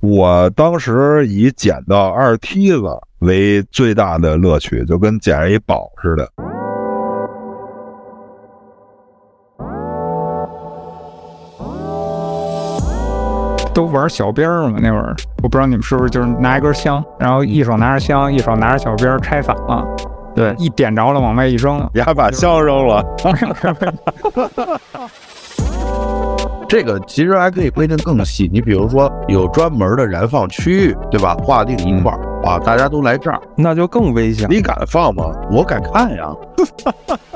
我当时以捡到二梯子为最大的乐趣，就跟捡着一宝似的。都玩小鞭儿嘛，那会儿我不知道你们是不是就是拿一根香，然后一手拿着香，一手拿着小鞭儿拆散了，对，一点着了往外一扔，丫把香扔了。这个其实还可以规定更细，你比如说有专门的燃放区域，对吧？划定一块儿啊，大家都来这儿，那就更危险。你敢放吗？我敢看呀。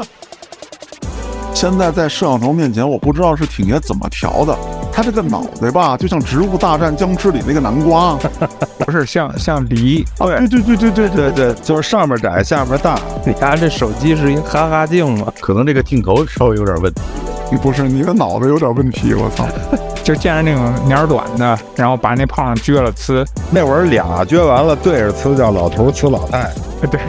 现在在摄像头面前，我不知道是挺爷怎么调的，他这个脑袋吧，就像《植物大战僵尸》里那个南瓜，不是像像梨，对对对对对对对，就是上面窄下面大。你看这手机是一哈哈镜吗？可能这个镜头稍微有点问题。不是你的脑子有点问题，我操！就见着那种年短的，然后把那胖上撅了呲，那会儿俩撅完了对着呲，叫老头呲老太。对。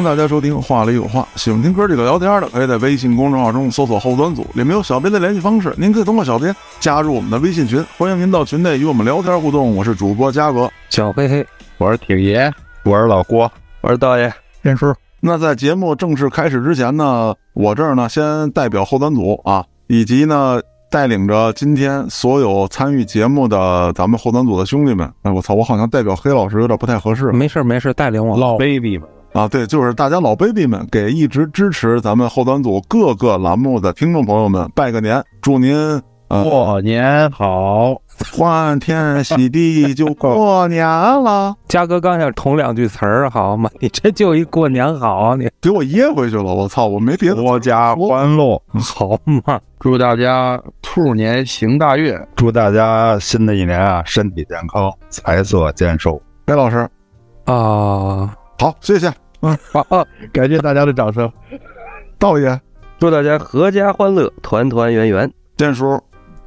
迎大家收听《话里有话》，喜欢听哥几个聊天的，可以在微信公众号中搜索“后端组”，里面有小编的联系方式，您可以通过小编加入我们的微信群，欢迎您到群内与我们聊天互动。我是主播嘉哥，小黑黑，我是挺爷，我是老郭，我是道爷，认叔。那在节目正式开始之前呢，我这儿呢先代表后端组啊，以及呢带领着今天所有参与节目的咱们后端组的兄弟们，哎，我操，我好像代表黑老师有点不太合适。没事没事，带领我老 baby 们。啊，对，就是大家老 baby 们给一直支持咱们后端组各个栏目的听众朋友们拜个年，祝您呃过年好，欢天喜地就过年了。嘉哥刚想捅两句词儿，好嘛，你这就一过年好，你给我噎回去了，我操，我没别的。阖家欢乐，好嘛，祝大家兔年行大运，祝大家新的一年啊身体健康，财色兼收。白老师啊。好，谢谢，嗯，好，感谢大家的掌声。道爷，祝大家阖家欢乐，团团圆圆。建叔，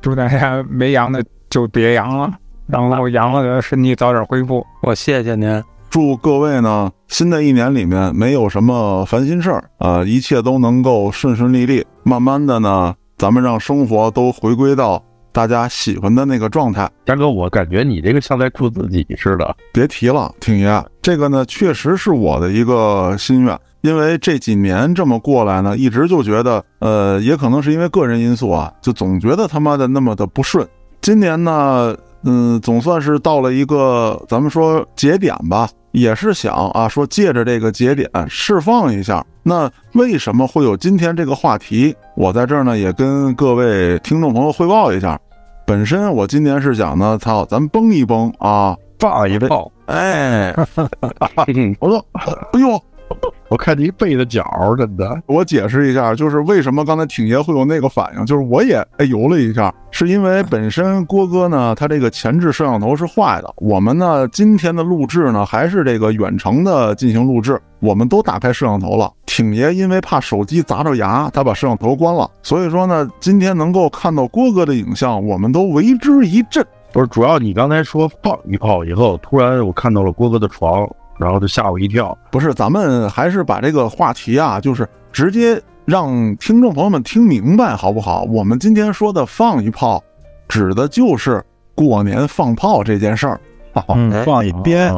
祝大家没阳的就别阳了，然后阳了的身体早点恢复。我谢谢您。祝各位呢，新的一年里面没有什么烦心事儿啊，一切都能够顺顺利利。慢慢的呢，咱们让生活都回归到。大家喜欢的那个状态，大哥，我感觉你这个像在祝自己似的。别提了，挺爷，这个呢确实是我的一个心愿，因为这几年这么过来呢，一直就觉得，呃，也可能是因为个人因素啊，就总觉得他妈的那么的不顺。今年呢，嗯，总算是到了一个咱们说节点吧，也是想啊，说借着这个节点释放一下。那为什么会有今天这个话题？我在这儿呢，也跟各位听众朋友汇报一下。本身我今年是想呢，操，咱崩一崩啊，放一炮，哎，我说，哎呦，我看你背的脚，真的。我解释一下，就是为什么刚才挺爷会有那个反应，就是我也哎游了一下，是因为本身郭哥呢，他这个前置摄像头是坏的，我们呢今天的录制呢还是这个远程的进行录制。我们都打开摄像头了，挺爷因为怕手机砸着牙，他把摄像头关了。所以说呢，今天能够看到郭哥的影像，我们都为之一振。不是，主要你刚才说放一炮以后，突然我看到了郭哥的床，然后就吓我一跳。不是，咱们还是把这个话题啊，就是直接让听众朋友们听明白，好不好？我们今天说的放一炮，指的就是过年放炮这件事儿。放一鞭，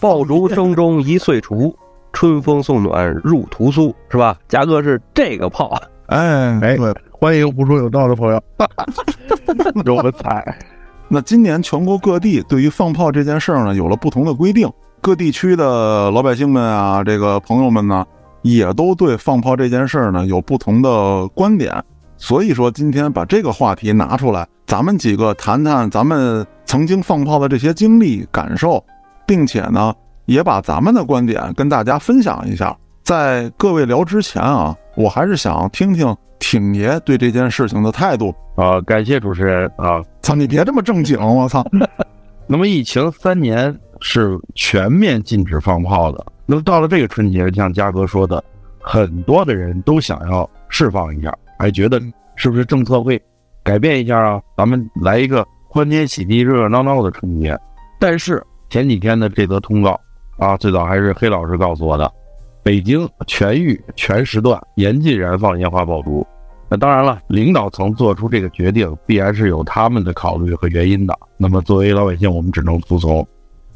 爆竹声中一岁除。春风送暖入屠苏，是吧？嘉哥是这个炮，哎哎，对，欢迎胡说有道的朋友，有文采。那今年全国各地对于放炮这件事儿呢，有了不同的规定，各地区的老百姓们啊，这个朋友们呢，也都对放炮这件事儿呢有不同的观点。所以说，今天把这个话题拿出来，咱们几个谈谈咱们曾经放炮的这些经历感受，并且呢。也把咱们的观点跟大家分享一下。在各位聊之前啊，我还是想听听挺爷对这件事情的态度啊。感谢主持人啊！操，你别这么正经，我操！那么疫情三年是全面禁止放炮的。那么到了这个春节，像嘉哥说的，很多的人都想要释放一下，还觉得是不是政策会改变一下啊？咱们来一个欢天喜地、热热闹闹的春节。但是前几天的这则通告啊，最早还是黑老师告诉我的，北京全域全时段严禁燃放烟花爆竹。那当然了，领导层做出这个决定，必然是有他们的考虑和原因的。那么作为老百姓，我们只能服从。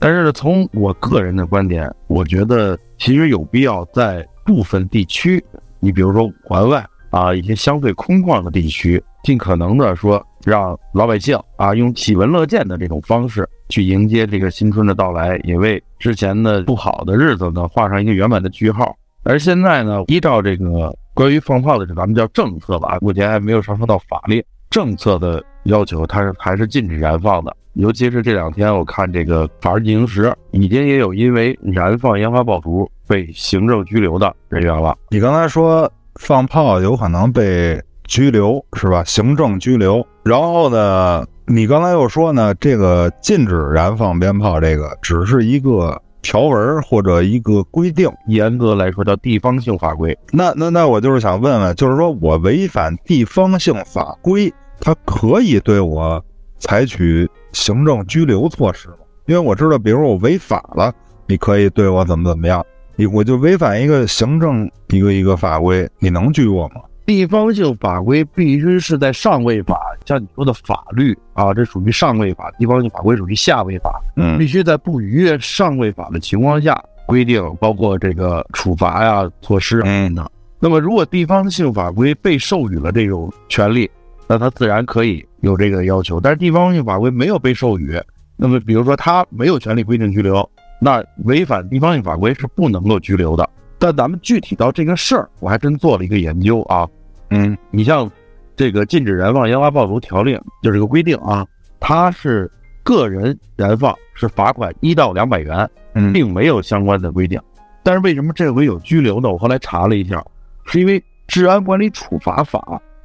但是从我个人的观点，我觉得其实有必要在部分地区，你比如说五环外啊，一些相对空旷的地区，尽可能的说让老百姓啊用喜闻乐见的这种方式去迎接这个新春的到来，也为之前的不好的日子呢画上一个圆满的句号。而现在呢，依照这个关于放炮的，咱们叫政策吧，目前还没有上升到法律政策的要求，它是还是禁止燃放的。尤其是这两天，我看这个《法制进行时》已经也有因为燃放烟花爆竹被行政拘留的人员了。你刚才说放炮有可能被拘留是吧？行政拘留。然后呢，你刚才又说呢，这个禁止燃放鞭炮，这个只是一个条文或者一个规定。严格来说叫地方性法规。那那那我就是想问问，就是说我违反地方性法规，它可以对我采取行政拘留措施吗？因为我知道，比如说我违法了，你可以对我怎么怎么样。你我就违反一个行政一个一个法规，你能拘我吗？地方性法规必须是在上位法，像你说的法律啊，这属于上位法；地方性法规属于下位法，嗯必须在不逾越上位法的情况下规定，包括这个处罚呀、措施啊嗯等。那么，如果地方性法规被授予了这种权利，那他自然可以有这个要求。但是地方性法规没有被授予，那么比如说他没有权利规定拘留，那违反地方性法规是不能够拘留的。但咱们具体到这个事儿，我还真做了一个研究啊。嗯你像这个禁止燃放烟花爆竹条例，就这个规定啊，它是个人燃放是罚款一到两百元，嗯并没有相关的规定。但是为什么这回有拘留呢？我后来查了一下，是因为《治安管理处罚法》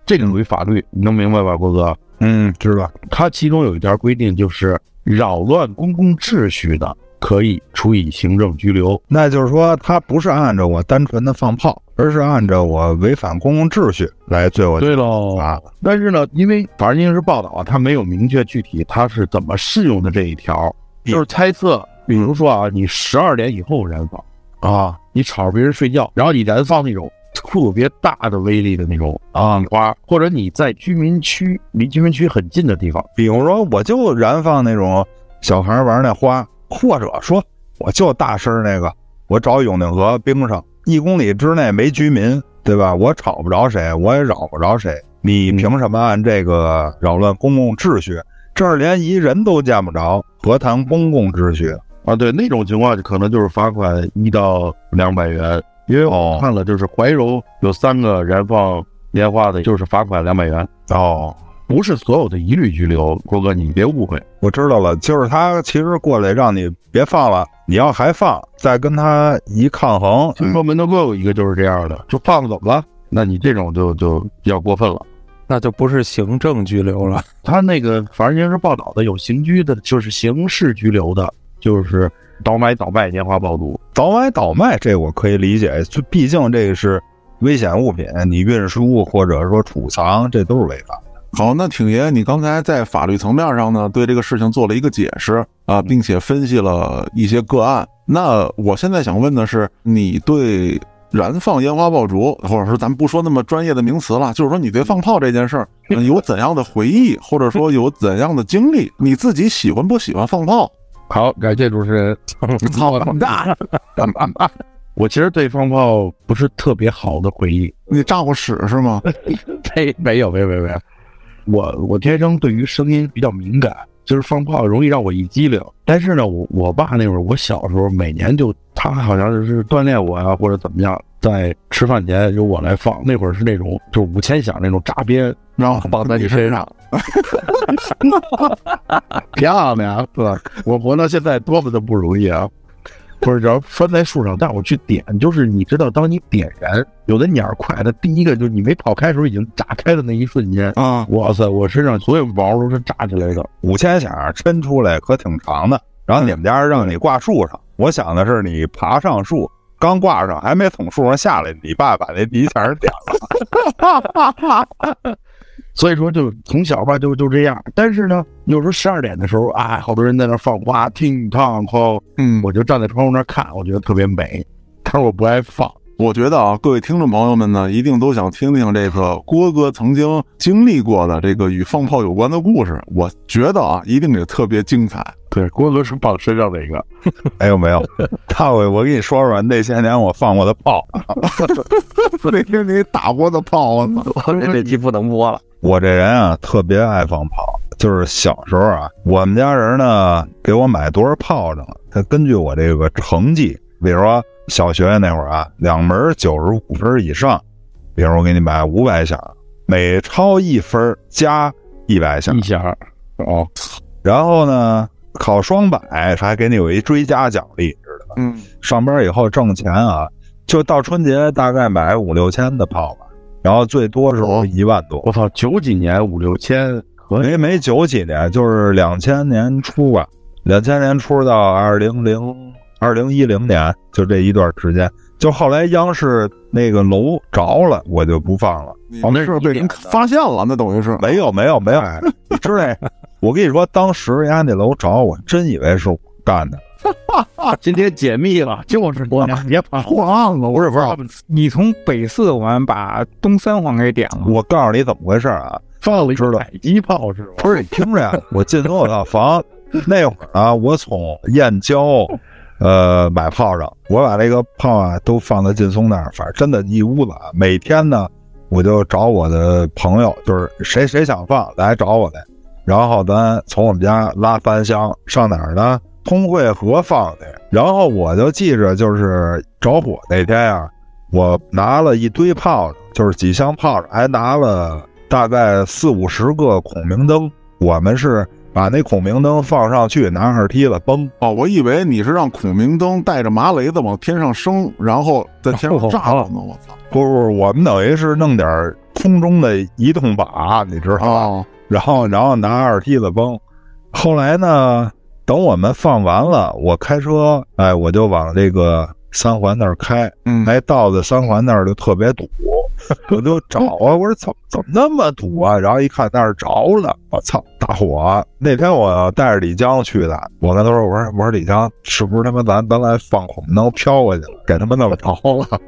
这个属于法律，你能明白吧，郭哥？嗯，知道。它其中有一条规定，就是扰乱公共秩序的，可以处以行政拘留。那就是说，他不是按照我单纯的放炮，而是按照我违反公共秩序来罪我对喽啊。但是呢，因为《法制进行时》报道啊，它没有明确具体它是怎么适用的这一条，就是猜测，比如说啊，你十二点以后燃放啊，你吵着别人睡觉，然后你燃放那种特别大的威力的那种啊花，或者你在居民区离居民区很近的地方，比如说，我就燃放那种小孩玩那花，或者说我就大声那个，我找永定河冰上一公里之内没居民，对吧？我吵不着谁，我也扰不着谁，你凭什么按这个扰乱公共秩序？这儿连一人都见不着，何谈公共秩序？啊，对那种情况可能就是罚款一到两百元，因为哦我看了，就是怀柔有三个燃放烟花的，就是罚款两百元，哦，不是所有的一律拘留。郭哥，你别误会。我知道了，就是他其实过来让你别放了，你要还放，再跟他一抗衡，听说门头沟有一个就是这样的，就放了怎么了？那你这种就就比较过分了。那就不是行政拘留了。他那个《法制进行时》报道的有刑拘的，就是刑事拘留的，就是倒买倒卖烟花爆竹。倒买倒卖这我可以理解，就毕竟这个是危险物品，你运输或者说储藏，这都是违法。好，那挺爷，你刚才在法律层面上呢，对这个事情做了一个解释啊，并且分析了一些个案。那我现在想问的是，你对燃放烟花爆竹，或者说咱不说那么专业的名词了，就是说你对放炮这件事儿有怎样的回忆，或者说有怎样的经历？你自己喜欢不喜欢放炮？好，感谢主持人。操他大！我其实对放炮不是特别好的回忆，你炸过屎是吗？没没有没有没有没有，我我天生对于声音比较敏感，就是放炮容易让我一激灵。但是呢，我我爸那会儿，我小时候每年就他好像是锻炼我呀，或者怎么样，在吃饭前由我来放。那会儿是那种就是五千响那种扎鞭，然后绑在你身上，漂亮是吧？我活到现在多么的不容易啊！不是，只要拴在树上，带我去点，就是你知道，当你点燃，有的鸟儿快，它第一个就是你没跑开的时候已经炸开的那一瞬间，啊，哇塞，我身上所有毛都是炸起来的。五千响抻出来可挺长的，然后你们家让你挂树上，我想的是你爬上树刚挂上，还没从树上下来，你爸把那第一钱儿点了。所以说，就从小吧，就就这样。但是呢，有时候十二点的时候，哎，好多人在那放花，听唱后，嗯，我就站在窗户那看，我觉得特别美。但是我不爱放。我觉得啊，各位听众朋友们呢，一定都想听听这个郭哥曾经经历过的这个与放炮有关的故事。我觉得啊，一定也特别精彩。对，郭哥是放身上那个，没 有没有，大伟，我跟你说说那些年我放过的炮。那天你打过的炮，我操！我这这期不能播了。我这人啊，特别爱放炮。就是小时候啊，我们家人呢给我买多少炮仗，他根据我这个成绩，比如说小学那会儿啊，两门九十五分以上，比如我给你买五百响，每超一分加一百响一。响。哦，然后呢，考双百还给你有一追加奖励，知道吧？嗯，上班以后挣钱啊，就到春节大概买五六千的炮吧，然后最多时候一万多。我操，九几年五六千，可以。没没九几年，就是两千年初吧，两千年初到二零零二零一零年，就这一段时间。就后来央视那个楼着了，我就不放了。你哦那是是被人发现了，那等于是没有没有没有，你知道？我跟你说，当时人家那楼着，我真以为是我干的。今天解密了，就是我俩别跑。破案了，不是不是，你从北四环把东三环给点了，我告诉你怎么回事啊？放了一知道迫击炮是吧？不是你听着呀，我进多少套房？那会儿啊，我从燕郊，呃，买炮仗，我把这个炮啊都放在劲松那儿，反正真的一屋子啊。每天呢，我就找我的朋友，就是谁谁想放来找我来，然后咱从我们家拉三箱上哪儿呢？通惠河放去。然后我就记着，就是着火那天啊，我拿了一堆炮仗，就是几箱炮仗，还拿了大概四五十个孔明灯。我们是把那孔明灯放上去，拿二梯子崩。哦，我以为你是让孔明灯带着麻雷子往天上升，然后在天上炸了呢。我操！不是不，我们等于是弄点空中的移动靶，你知道吧？哦，然后然后拿二梯子崩。后来呢，等我们放完了，我开车，哎，我就往这个三环那儿开。嗯，哎，到了三环那儿就特别堵，我就找啊，我说怎么怎么那么堵啊？然后一看那儿着了，我操，大火！那天我带着李江去的，我跟他说，我说我说李江，是不是他妈咱咱来放孔明灯飘过去了，给他们弄着了？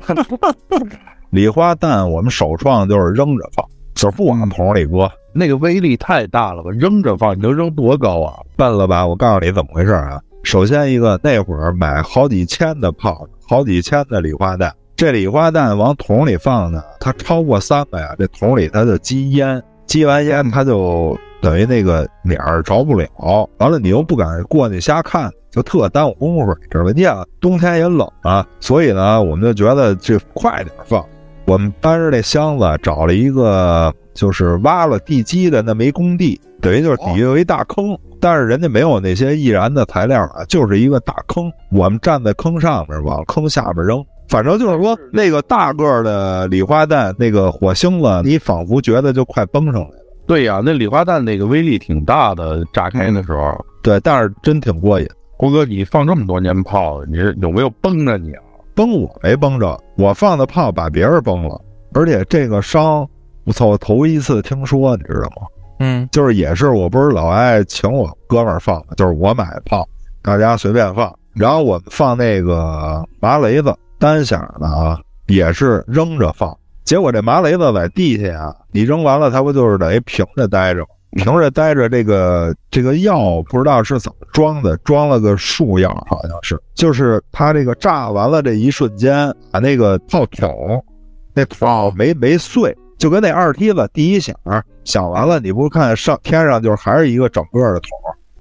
礼花弹我们首创就是扔着放，就是不往桶里搁，那个威力太大了吧？扔着放，你能扔多高啊？笨了吧？我告诉你怎么回事啊！首先一个，那会儿买好几千的炮，好几千的礼花弹，这礼花弹往桶里放呢，它超过三个呀，这桶里它就积烟，积完烟它就等于那个脸儿着不了，完了你又不敢过去瞎看，就特耽误功夫，知道吧？你想冬天也冷啊，所以呢，我们就觉得这快点放。我们搬着这箱子找了一个就是挖了地基的那么一工地，等于就是底下有一大坑，但是人家没有那些易燃的材料啊，就是一个大坑。我们站在坑上面往坑下面扔，反正就是说那个大个儿的礼花弹，那个火星子，你仿佛觉得就快崩上来了。对呀、那礼花弹那个威力挺大的，炸开的时候。对，但是真挺过瘾。郭哥，你放这么多年炮，你是有没有崩着你啊？崩我没崩着，我放的炮把别人崩了，而且这个伤，我操，我头一次听说，你知道吗？嗯，就是也是我不是老爱请我哥们儿放的，就是我买炮，大家随便放。然后我们放那个麻雷子单响的啊，也是扔着放。结果这麻雷子在地下啊，你扔完了，它不就是等于平着待着吗？平着待着，这个这个药不知道是怎么装的，装了个树药，好像是，就是它这个炸完了这一瞬间，把那个炮筒那炮没没碎，就跟那二梯子第一响响完了，你不看上天上就是还是一个整个的桶，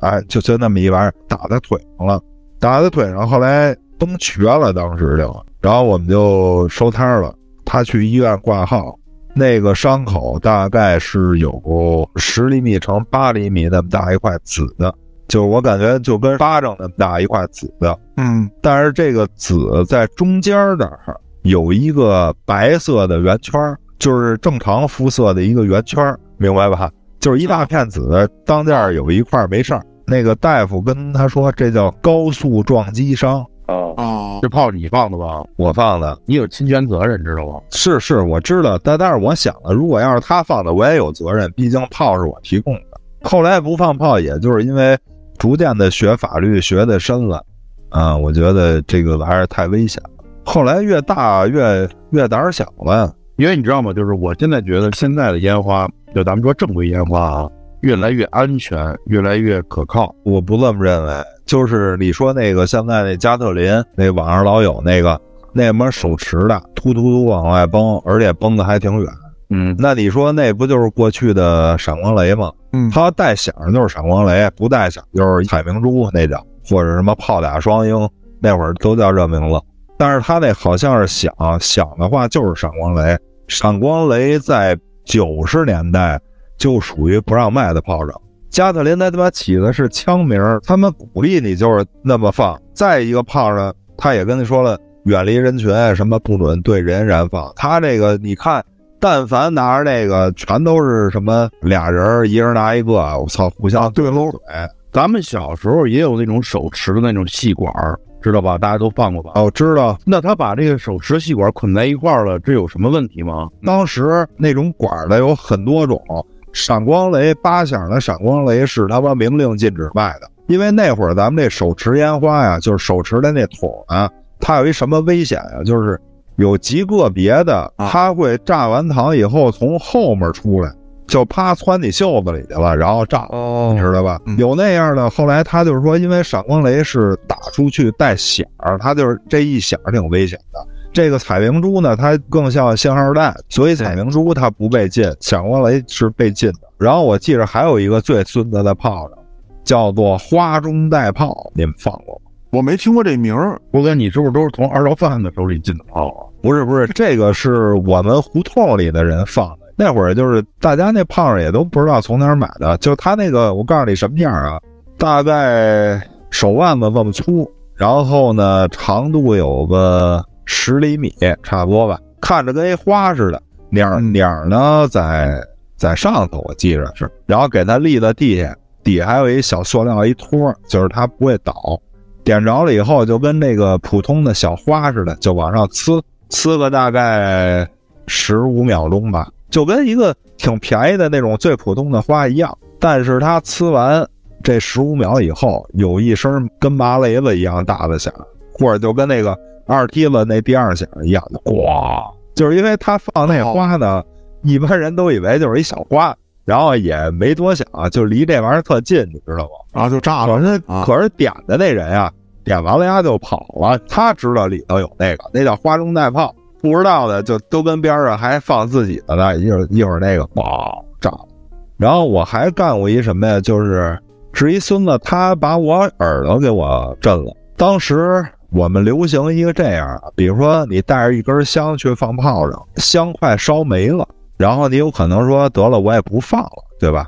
哎，就就那么一玩意儿打在腿上了，打在腿上，后来崩瘸了，当时就，然后我们就收摊了，他去医院挂号。那个伤口大概是有十厘米乘八厘米那么大一块紫的，就我感觉就跟巴掌那么大一块紫的，嗯，但是这个紫在中间那儿有一个白色的圆圈儿，就是正常肤色的一个圆圈，明白吧？就是一大片紫，当间有一块没事儿。那个大夫跟他说，这叫高速撞击伤，啊，哦，这炮你放的吧？我放的。你有侵权责任，知道吗？是是，我知道，但但是我想了，如果要是他放的，我也有责任，毕竟炮是我提供的。后来不放炮，也就是因为逐渐的学法律学的深了，啊，我觉得这个玩意儿太危险了。后来越大越越胆小了，因为你知道吗？就是我现在觉得现在的烟花，就咱们说正规烟花啊，越来越安全，越来越可靠。我不这么认为。就是你说那个现在那加特林，那网上老有那个那什么手持的，突突突往外崩，而且崩的还挺远。嗯，那你说那不就是过去的闪光雷吗？嗯它带响就是闪光雷，不带响就是彩明珠，那叫或者什么炮打双鹰，那会儿都叫这名字。但是它那好像是响，响的话就是闪光雷。闪光雷在九十年代就属于不让卖的炮仗。加特林他他妈起的是枪名儿，他们鼓励你就是那么放。再一个炮呢，他也跟你说了，远离人群，什么不准对人燃放。他这个你看，但凡拿着这个，全都是什么俩人儿，一人拿一个，我操，互相对搂嘴。咱们小时候也有那种手持的那种细管儿，知道吧？大家都放过吧？哦，知道，那他把这个手持细管捆在一块儿了，这有什么问题吗？当时那种管儿的有很多种，闪光雷八响的闪光雷是他妈明令禁止卖的，因为那会儿咱们这手持烟花呀，就是手持的那桶啊，它有一什么危险呀？就是有极个别的，啊它会炸完膛以后从后面出来，就啪窜你袖子里去了，然后炸。哦你知道吧？嗯有那样的，后来他就是说，因为闪光雷是打出去带响儿，它就是这一响儿挺危险的。这个彩明珠呢，它更像信号弹，所以彩明珠它不被禁，闪光雷是被禁的。然后我记着还有一个最孙子的炮仗，叫做花中带炮，你们放过吗？我没听过这名儿。郭哥，你是不是都是从二道贩子手里进的炮啊？不是不是，这个是我们胡同里的人放的。那会儿就是大家那炮仗也都不知道从哪儿买的，就他那个，我告诉你什么样啊？大概手腕子这么粗，然后呢长度有个十厘米，差不多吧，看着跟一花似的。鸟儿鸟儿呢在在上头，我记着是，然后给它立在地下，底下还有一小塑料一托，就是它不会倒。点着了以后，就跟那个普通的小花似的，就往上呲，呲个大概十五秒钟吧，就跟一个挺便宜的那种最普通的花一样。但是它呲完这十五秒以后，有一声跟麻雷子一样大的响，或者就跟那个二踢子那第二响一样的咣，就是因为它放那花呢，一般人都以为就是一小花，然后也没多想，就离这玩意儿特近，你知道吗？然后就炸了可是啊可是点的那人啊，点完了呀就跑了，他知道里头有那个，那叫花中带炮，不知道的就都跟边上还放自己的呢，一会儿一会儿那个爆炸。然后我还干过一什么呀？就是是一孙子，他把我耳朵给我震了。当时我们流行一个这样，比如说你带着一根香去放炮仗，香快烧没了，然后你有可能说得了，我也不放了，对吧？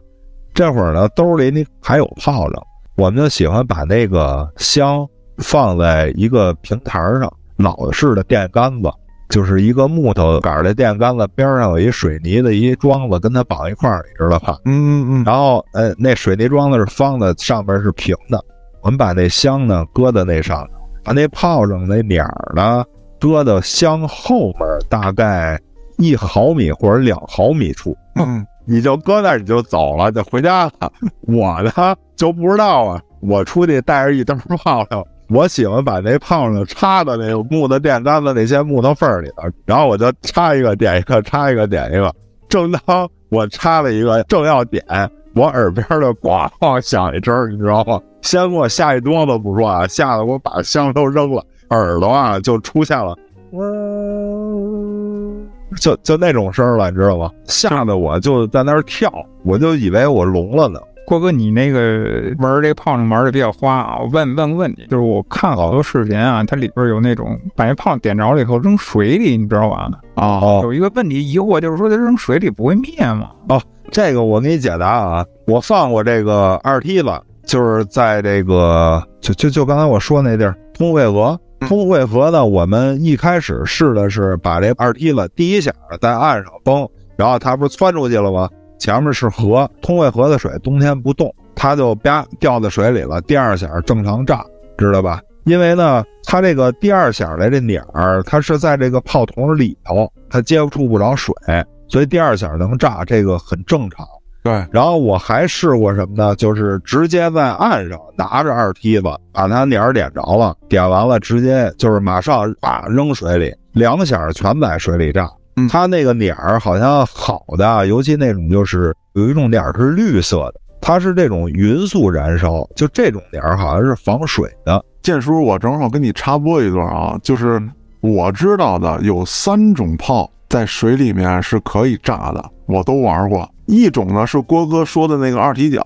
这会儿呢，兜里你还有炮仗，我们就喜欢把那个香放在一个平台上，老式的电杆子，就是一个木头杆儿的电杆子，边上有一水泥的一桩子，跟它绑一块儿，你知道吧？嗯嗯嗯，然后，呃，那水泥桩子是方的，上边是平的。我们把那香呢搁在那上头，把那炮仗那鸟儿呢搁到香后面大概一毫米或者两毫米处，嗯你就搁那儿你就走了，就回家了。我呢就不知道啊，我出去带着一灯炮仗，我喜欢把那炮子插到那个木头电杆子那些木头缝儿里头，然后我就插一个点一个，插一个点一个。正当我插了一个，正要点，我耳边的咣咣响一声，你知道吗？先给我吓一哆嗦不说啊，吓得我把香都扔了，耳朵啊就出现了。就就那种声儿了，你知道吗？吓得我就在那儿跳，我就以为我聋了呢。郭哥，你那个玩这个炮仗玩的比较花啊！我问问个问题，就是我看好多视频啊，它里边有那种把那炮点着了以后扔水里，你知道吧？啊，哦，有一个问题疑惑，就是说它扔水里不会灭吗？哦这个我给你解答啊，我放过这个二梯子，就是在这个就就就刚才我说那地儿通惠河。通惠河呢，我们一开始试的是把这二梯子第一下在岸上崩，然后它不是窜出去了吗？前面是河，通惠河的水冬天不动，它就啪掉在水里了。第二响正常炸，知道吧？因为呢，它这个第二响的这鸟儿，它是在这个炮筒里头，它接触不着水，所以第二响能炸，这个很正常。对，然后我还试过什么呢？就是直接在岸上拿着二梯子把它点儿点着了，点完了直接就是马上啪扔水里，两响全在水里炸。嗯它那个脸儿好像好的，尤其那种就是有一种脸儿是绿色的，它是这种匀速燃烧，就这种脸儿好像是防水的。建叔，我正好跟你插播一段啊，就是我知道的有三种炮在水里面是可以炸的，我都玩过。一种呢是郭哥说的那个二踢脚，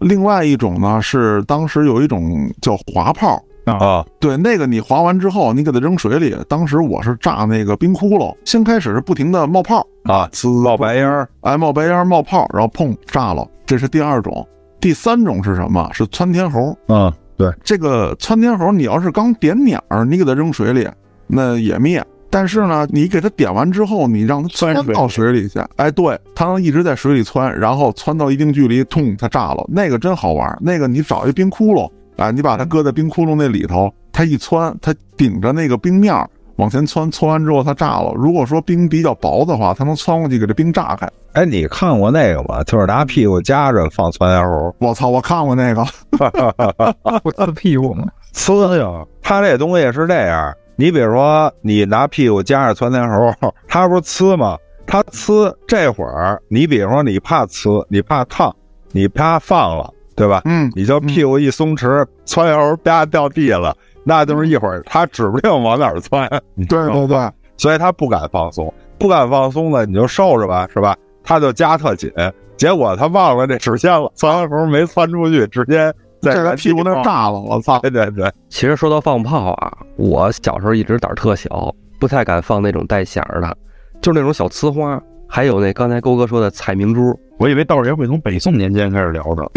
另外一种呢是当时有一种叫滑炮。啊，对，那个你划完之后，你给它扔水里。当时我是炸那个冰窟窿，先开始是不停的冒泡啊呲冒白烟儿，哎，冒白烟、冒泡，然后砰炸了，这是第二种。第三种是什么？是窜天猴。啊，对，这个窜天猴，你要是刚点鸟儿，你给它扔水里，那也灭。但是呢，你给它点完之后，你让它窜到水里去，哎，对，它能一直在水里窜，然后窜到一定距离，痛，它炸了。那个真好玩。那个你找一冰窟窿，哎，你把它搁在冰窟窿那里头，它一窜，它顶着那个冰面儿往前窜，窜完之后它炸了。如果说冰比较薄的话，它能窜过去给这冰炸开。哎，你看过那个吗？就是拿屁股夹着放窜天猴，我操，我看过那个，我呲屁股吗？呲呀！它这东西是这样，你比如说你拿屁股夹着窜天猴，它不是呲吗？它呲这会儿，你比如说你怕呲，你怕烫，你啪放了，对吧？嗯，你就屁股一松弛，窜天猴啪掉地了，那就是一会儿它指不定往哪儿窜，对对对，所以他不敢放松，不敢放松呢，你就受着吧，是吧？他就夹特紧，结果他忘了这指线了，窜时候没窜出去，直接在在他屁股那炸了，我操！对对对，其实说到放炮啊，我小时候一直胆儿特小，不太敢放那种带响儿的，就是那种小呲花，还有那刚才勾哥说的彩明珠。我以为道爷会从北宋年间开始聊的。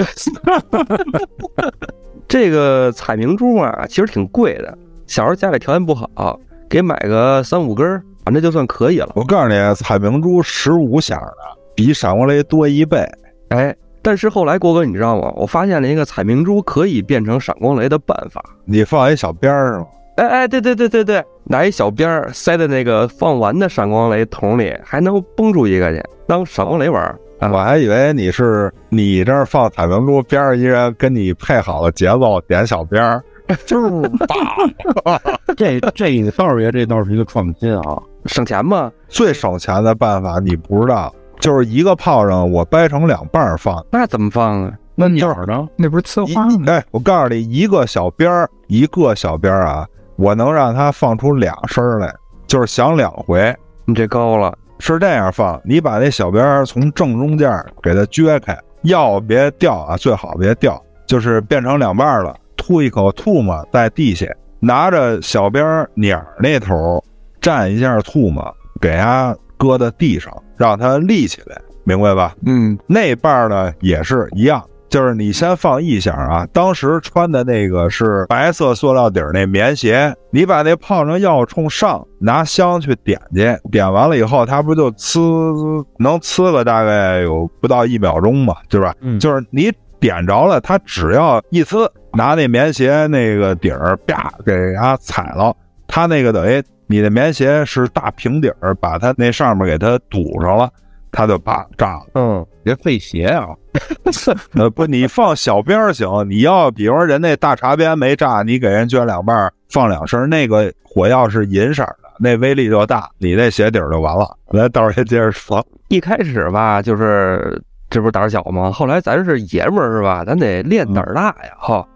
这个彩明珠啊，其实挺贵的。小时候家里条件不好，给买个三五根儿，反正就算可以了。我告诉你，彩明珠十五响的比闪光雷多一倍。哎，但是后来郭哥你知道吗？我发现了一个彩明珠可以变成闪光雷的办法。你放一小边儿是吗？哎哎，对对对对对，拿一小鞭儿塞在那个放完的闪光雷桶里，还能崩出一个去当闪光雷玩儿。啊我还以为你是你这儿放彩明珠，边上一人跟你配好了节奏，点小鞭儿，就是大。这这道爷这倒是一个创新啊！省钱嘛，最省钱的办法你不知道，就是一个炮仗我掰成两半放。那怎么放啊？那鸟儿呢？那不是呲花吗？哎，我告诉你，一个小鞭儿，一个小鞭儿啊，我能让它放出两声来，就是响两回。你这高了，是这样放，你把那小鞭儿从正中间给它撅开，要别掉啊，最好别掉，就是变成两半儿了，吐一口唾沫在地下，拿着小鞭儿捻儿那头儿蘸一下唾沫，给它搁在地上，让它立起来，明白吧？嗯，那半儿呢也是一样，就是你先放一响啊。当时穿的那个是白色塑料底儿那棉鞋，你把那炮仗要冲上，拿香去点去，点完了以后，它不就呲能呲个大概有不到一秒钟嘛，对吧？就是你点着了，它只要一呲，拿那棉鞋那个底儿啪给它踩了，它那个等于你的棉鞋是大平底儿，把它那上面给它堵上了，它就啪炸了。嗯，别费鞋啊！呃，不，你放小边儿行，你要比如说人那大茶边没炸，你给人撅两半儿放两声，那个火药是银色的，那威力就大，你那鞋底儿就完了。来，到时候接着说。一开始吧，就是这不是胆儿小吗？后来咱是爷们儿是吧？咱得练胆儿大呀，哈。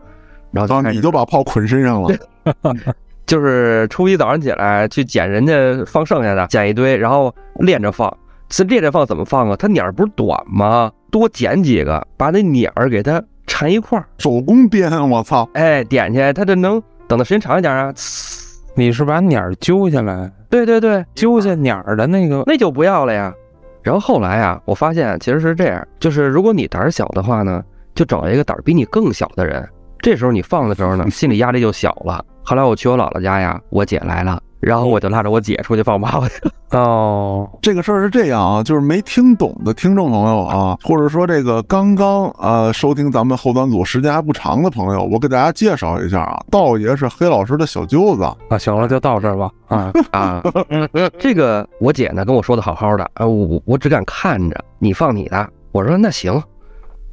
然后就然后你就把炮捆身上了，就是初一早上起来去捡人家放剩下的，捡一堆，然后练着放。这练着放怎么放啊？它捻儿不是短吗？多捡几个，把那捻儿给它缠一块儿，手工编，我操！哎，点去，它这能等的时间长一点啊。呲你是把鸟儿揪下来，对对对，揪下鸟儿的那个，那就不要了呀。然后后来啊，我发现其实是这样，就是如果你胆儿小的话呢，就找一个胆儿比你更小的人，这时候你放的时候呢，心理压力就小了。后来我去我姥姥家呀，我姐来了，然后我就拉着我姐出去放炮去。哦，这个事儿是这样啊，就是没听懂的听众朋友啊，或者说这个刚刚呃收听咱们后端组时间还不长的朋友，我给大家介绍一下啊，道爷是黑老师的小舅子，啊，行了，就到这儿吧。啊，啊，这个我姐呢跟我说的好好的，啊，我我只敢看着你放你的，我说那行，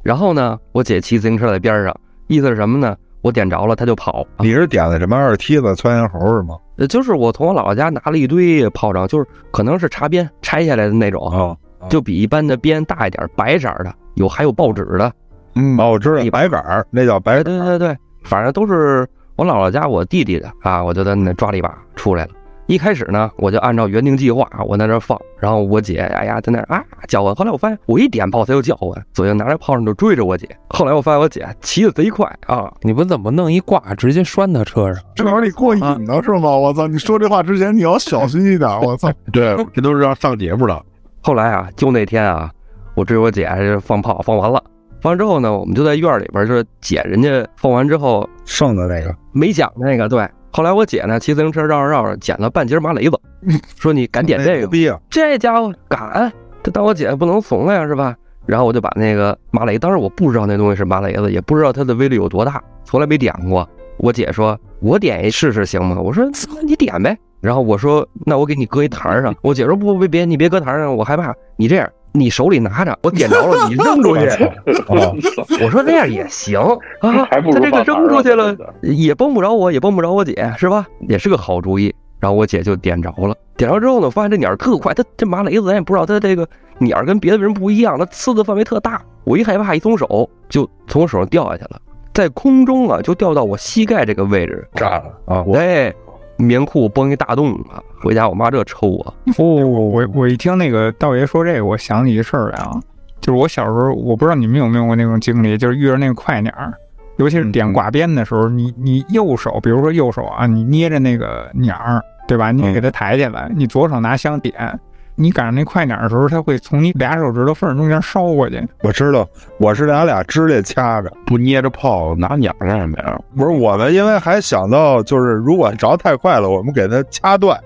然后呢，我姐骑自行车在边上，意思是什么呢？我点着了，她就跑。你是点的什么二梯子、窜烟猴是吗？呃，就是我从我姥姥家拿了一堆炮仗，就是可能是插鞭拆下来的那种，哦就比一般的鞭大一点，白色儿的，有还有报纸的。嗯，哦，我知道白杆儿，那叫白哎，杆儿。对对对，反正都是我姥姥家我弟弟的啊，我就在那抓了一把出来了。一开始呢，我就按照原定计划，我在那儿放，然后我姐哎呀在那儿啊叫唤。后来我发现我一点炮，她就叫唤，左右拿着炮仗就追着我姐。后来我发现我姐骑的贼快啊，你们怎么弄一挂直接拴她车上？这玩意儿你过瘾呢是吗？我操，你说这话之前你要小心一点，我操，对，这都是要上节目的。后来啊，就那天啊，我追我姐就放炮，放完了，放完之后呢，我们就在院儿里边儿就是捡人家放完之后剩的那个，没讲那个，对。后来我姐呢骑自行车绕着绕着捡了半截麻雷子，说你敢点这个！这家伙敢，这当我姐不能怂了呀，是吧？然后我就把那个麻雷，当时我不知道那东西是麻雷子，也不知道它的威力有多大，从来没点过。我姐说：“我点一试试行吗？”我说：“你点呗。”然后我说：“那我给你搁一台上。”我姐说：“不，别别，你别搁台上，我害怕。你这样，你手里拿着，我点着了，你扔出去。哦，我说那样也行啊，还不如他这个扔出去了，也崩不着我，也崩不着我姐，是吧？也是个好主意。然后我姐就点着了，点着之后呢，我发现这鸟儿特快，它这麻雷子咱也不知道它这个鸟儿跟别的人不一样，它呲的范围特大。我一害怕，一松手就从我手上掉下去了，在空中啊就掉到我膝盖这个位置，炸了啊！我哎，棉裤崩一大洞啊！回家我妈这抽我，哦，我我一听那个道爷说这个，我想起一事儿来啊，就是我小时候，我不知道你们有没有过那种经历，就是遇着那个快鸟儿，尤其是点挂鞭的时候，你你右手，比如说右手啊，你捏着那个鸟儿，对吧？你给它抬起来，你左手拿香点，你赶上那快鸟的时候，它会从你俩手指头缝中间烧过去。我知道，我是拿俩指甲掐着。不捏着泡拿鸟干什么呀？不是我们，因为还想到就是如果着太快了，我们给它掐断。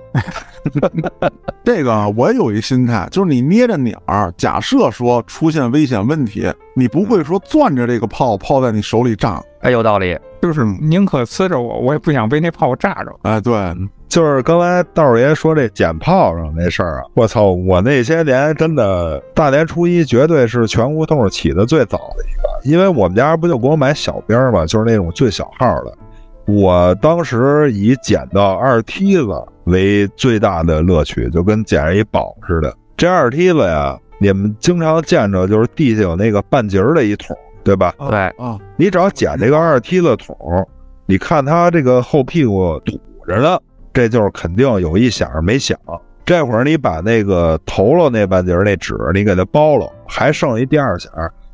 这个啊我也有一心态，就是你捏着鸟儿，假设说出现危险问题，你不会说攥着这个炮炮在你手里炸。哎，有道理。就是宁可呲着我，我也不想被那炮炸着。哎，对，就是刚才道爷说这捡炮仗那事儿啊，我操！我那些年真的大年初一绝对是全胡同起的最早的一个，因为我们家不就给我买小鞭儿嘛，就是那种最小号的。我当时以捡到二梯子为最大的乐趣，就跟捡着一宝似的。这二梯子呀，你们经常见着，就是地下有那个半截儿的一桶，对吧？对，啊，你只要捡这个二梯子桶，你看它这个后屁股堵着呢，这就是肯定有一响没响。这会儿你把那个头了那半截儿那纸你给它包了，还剩一第二响，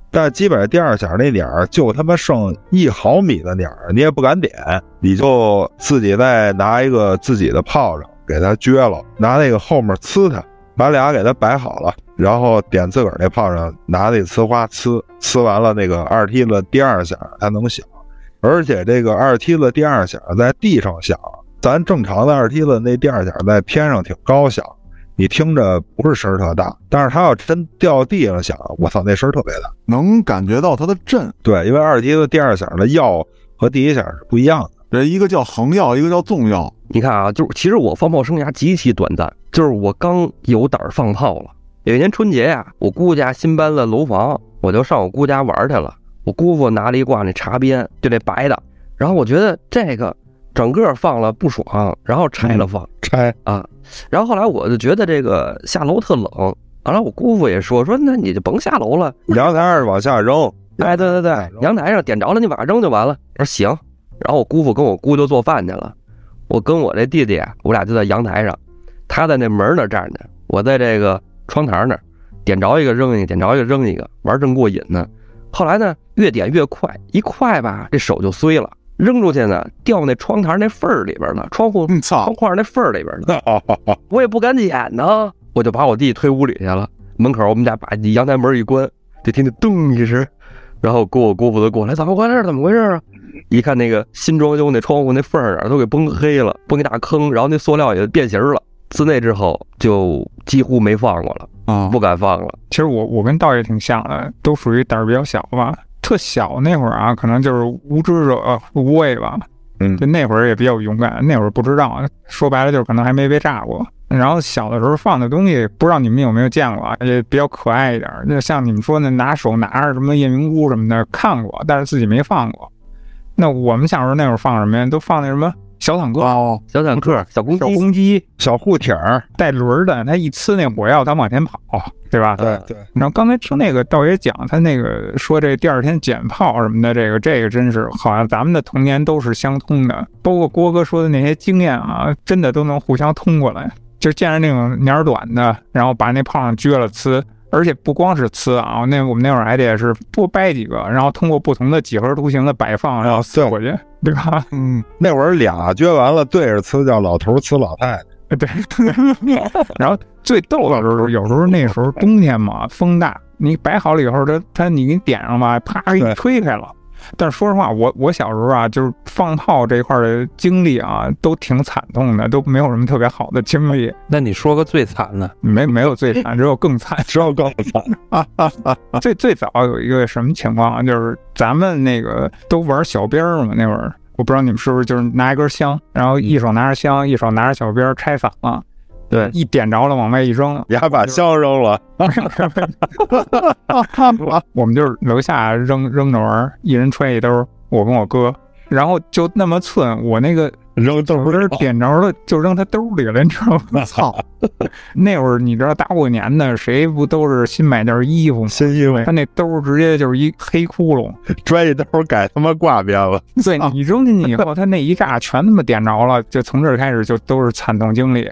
但基本上第二响那点儿就他妈剩一毫米的点儿，你也不敢点，你就自己再拿一个自己的炮仗给它撅了，拿那个后面呲它，把俩给它摆好了，然后点自个儿那炮仗，拿那呲花呲，呲完了那个二梯子第二响它能响，而且这个二梯子第二响在地上响，咱正常的二梯子那第二响在天上挺高响，你听着不是声儿特大，但是它要真掉地上响，我操，那声儿特别大。能感觉到它的震。对，因为二级的第二响的药和第一响是不一样的。这一个叫横药，一个叫纵药。你看啊，就是其实我放炮生涯极其短暂，就是我刚有胆儿放炮了。有一年春节呀、我姑家新搬了楼房，我就上我姑家玩去了。我姑父拿了一挂那茶鞭，就那白的，然后我觉得这个整个放了不爽，然后拆了放、拆。啊。然后后来我就觉得这个下楼特冷，完了我姑父也说说那你就甭下楼了，阳台上往下扔，哎，对对对，阳台上点着了，你往上扔就完了。我说行，然后我姑父跟我姑就做饭去了，我跟我这弟弟啊，我俩就在阳台上，他在那门那儿站着，我在这个窗台那儿，点着一个扔一个，点着一个扔一个，玩正过瘾呢。后来呢，越点越快，一快吧，这手就碎了，扔出去呢，掉那窗台那缝儿里边了，窗户窗，框那缝儿里边了。我也不敢捡呢，我就把我弟推屋里去了。门口我们家把阳台门一关，就听见咚一声，然后姑我姑父就过来，怎么回事？怎么回事啊？一看那个新装修那窗户那缝儿啊，都给崩黑了，崩一大坑，然后那塑料也变形了。自那之后就几乎没放过了，啊不敢放了。其实我我跟道爷挺像的，都属于胆儿比较小吧。特小那会儿啊，可能就是无知者无畏吧。嗯就那会儿也比较勇敢，那会儿不知道，说白了就是可能还没被炸过。然后小的时候放的东西，不知道你们有没有见过啊，也比较可爱一点儿。就像你们说的，拿手拿着什么夜明珠什么的，看过，但是自己没放过。那我们小时候那会儿放什么呀？都放那什么小坦克、哦，小坦克、小公小鸡，公鸡，小护艇儿，带轮儿的，它一呲那火药，它往前跑，对吧？对对，然后刚才听那个道爷讲，他那个说这第二天捡炮什么的，这个这个真是好像咱们的童年都是相通的，包括郭哥说的那些经验啊，真的都能互相通过来。就见着那种年儿短的，然后把那炮上撅了呲，而且不光是呲啊，那我们那会儿还得是多掰几个，然后通过不同的几何图形的摆放，然后呲回去，对吧？嗯，那会儿俩撅完了对着呲，叫老头儿呲老太太。对，然后最逗的就是，有时候那时候冬天嘛，风大，你摆好了以后，它它你给你点上吧，啪给你对吹开了。但是说实话，我我小时候啊，就是放炮这块儿的经历啊，都挺惨痛的，都没有什么特别好的经历，那你说个最惨的，没没有最惨，只有更惨。只有更惨，最最早有一个什么情况啊，就是咱们那个都玩小鞭儿嘛，那会儿我不知道你们是不是就是拿一根香，然后一手拿着香，一手拿着小鞭儿拆散了，对。一点着了往外一扔，你还把香扔了，我们就是楼下扔扔着玩儿，一人揣一兜，我跟我哥，然后就那么寸，我那个扔兜手针点着了就扔他兜里了，你知道吗？操，那会儿你知道大过年的，谁不都是新买件衣服吗？新衣服。他那兜直接就是一黑窟窿，揣一兜改他妈挂边了，对你扔进去以后，他那一炸全他妈点着了，就从这儿开始就都是惨痛经历。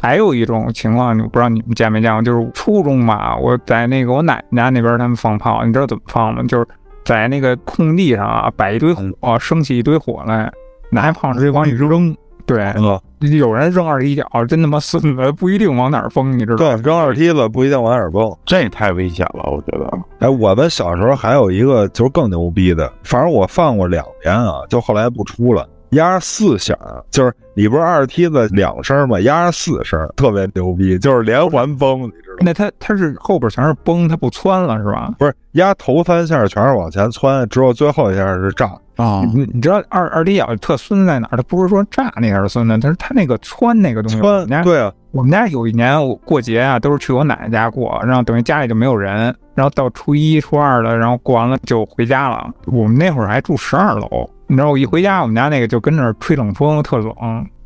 还有一种情况，不知道你们见没见过，就是初中吧，我在那个我奶奶家那边他们放炮，你知道怎么放吗？就是在那个空地上啊摆一堆火，升起一堆火来，拿炮直接往里扔。对，嗯，有人扔二踢脚，真他妈孙子，不一定往哪儿崩，你知道对？，扔二踢子不一定往哪儿蹦。这太危险了，我觉得。哎，我们小时候还有一个就是更牛逼的，反正我放过两年啊，就后来不出了。压四响，就是你不是二梯子两声吗？压四声，特别牛逼，就是连环崩，你知道吗？那它它是后边全是崩，它不窜了是吧？不是压头三下全是往前窜，只有最后一下是炸。啊，你你知道二二踢脚特孙子在哪儿？他不是说炸那下是孙子，他是他那个窜那个东西。我窜对啊，我们家有一年我过节啊，都是去我奶奶家过，然后等于家里就没有人，然后到初一初二的，然后过完了就回家了。我们那会儿还住十二楼，你知道我一回家，我们家那个就跟那儿吹冷风，特冷，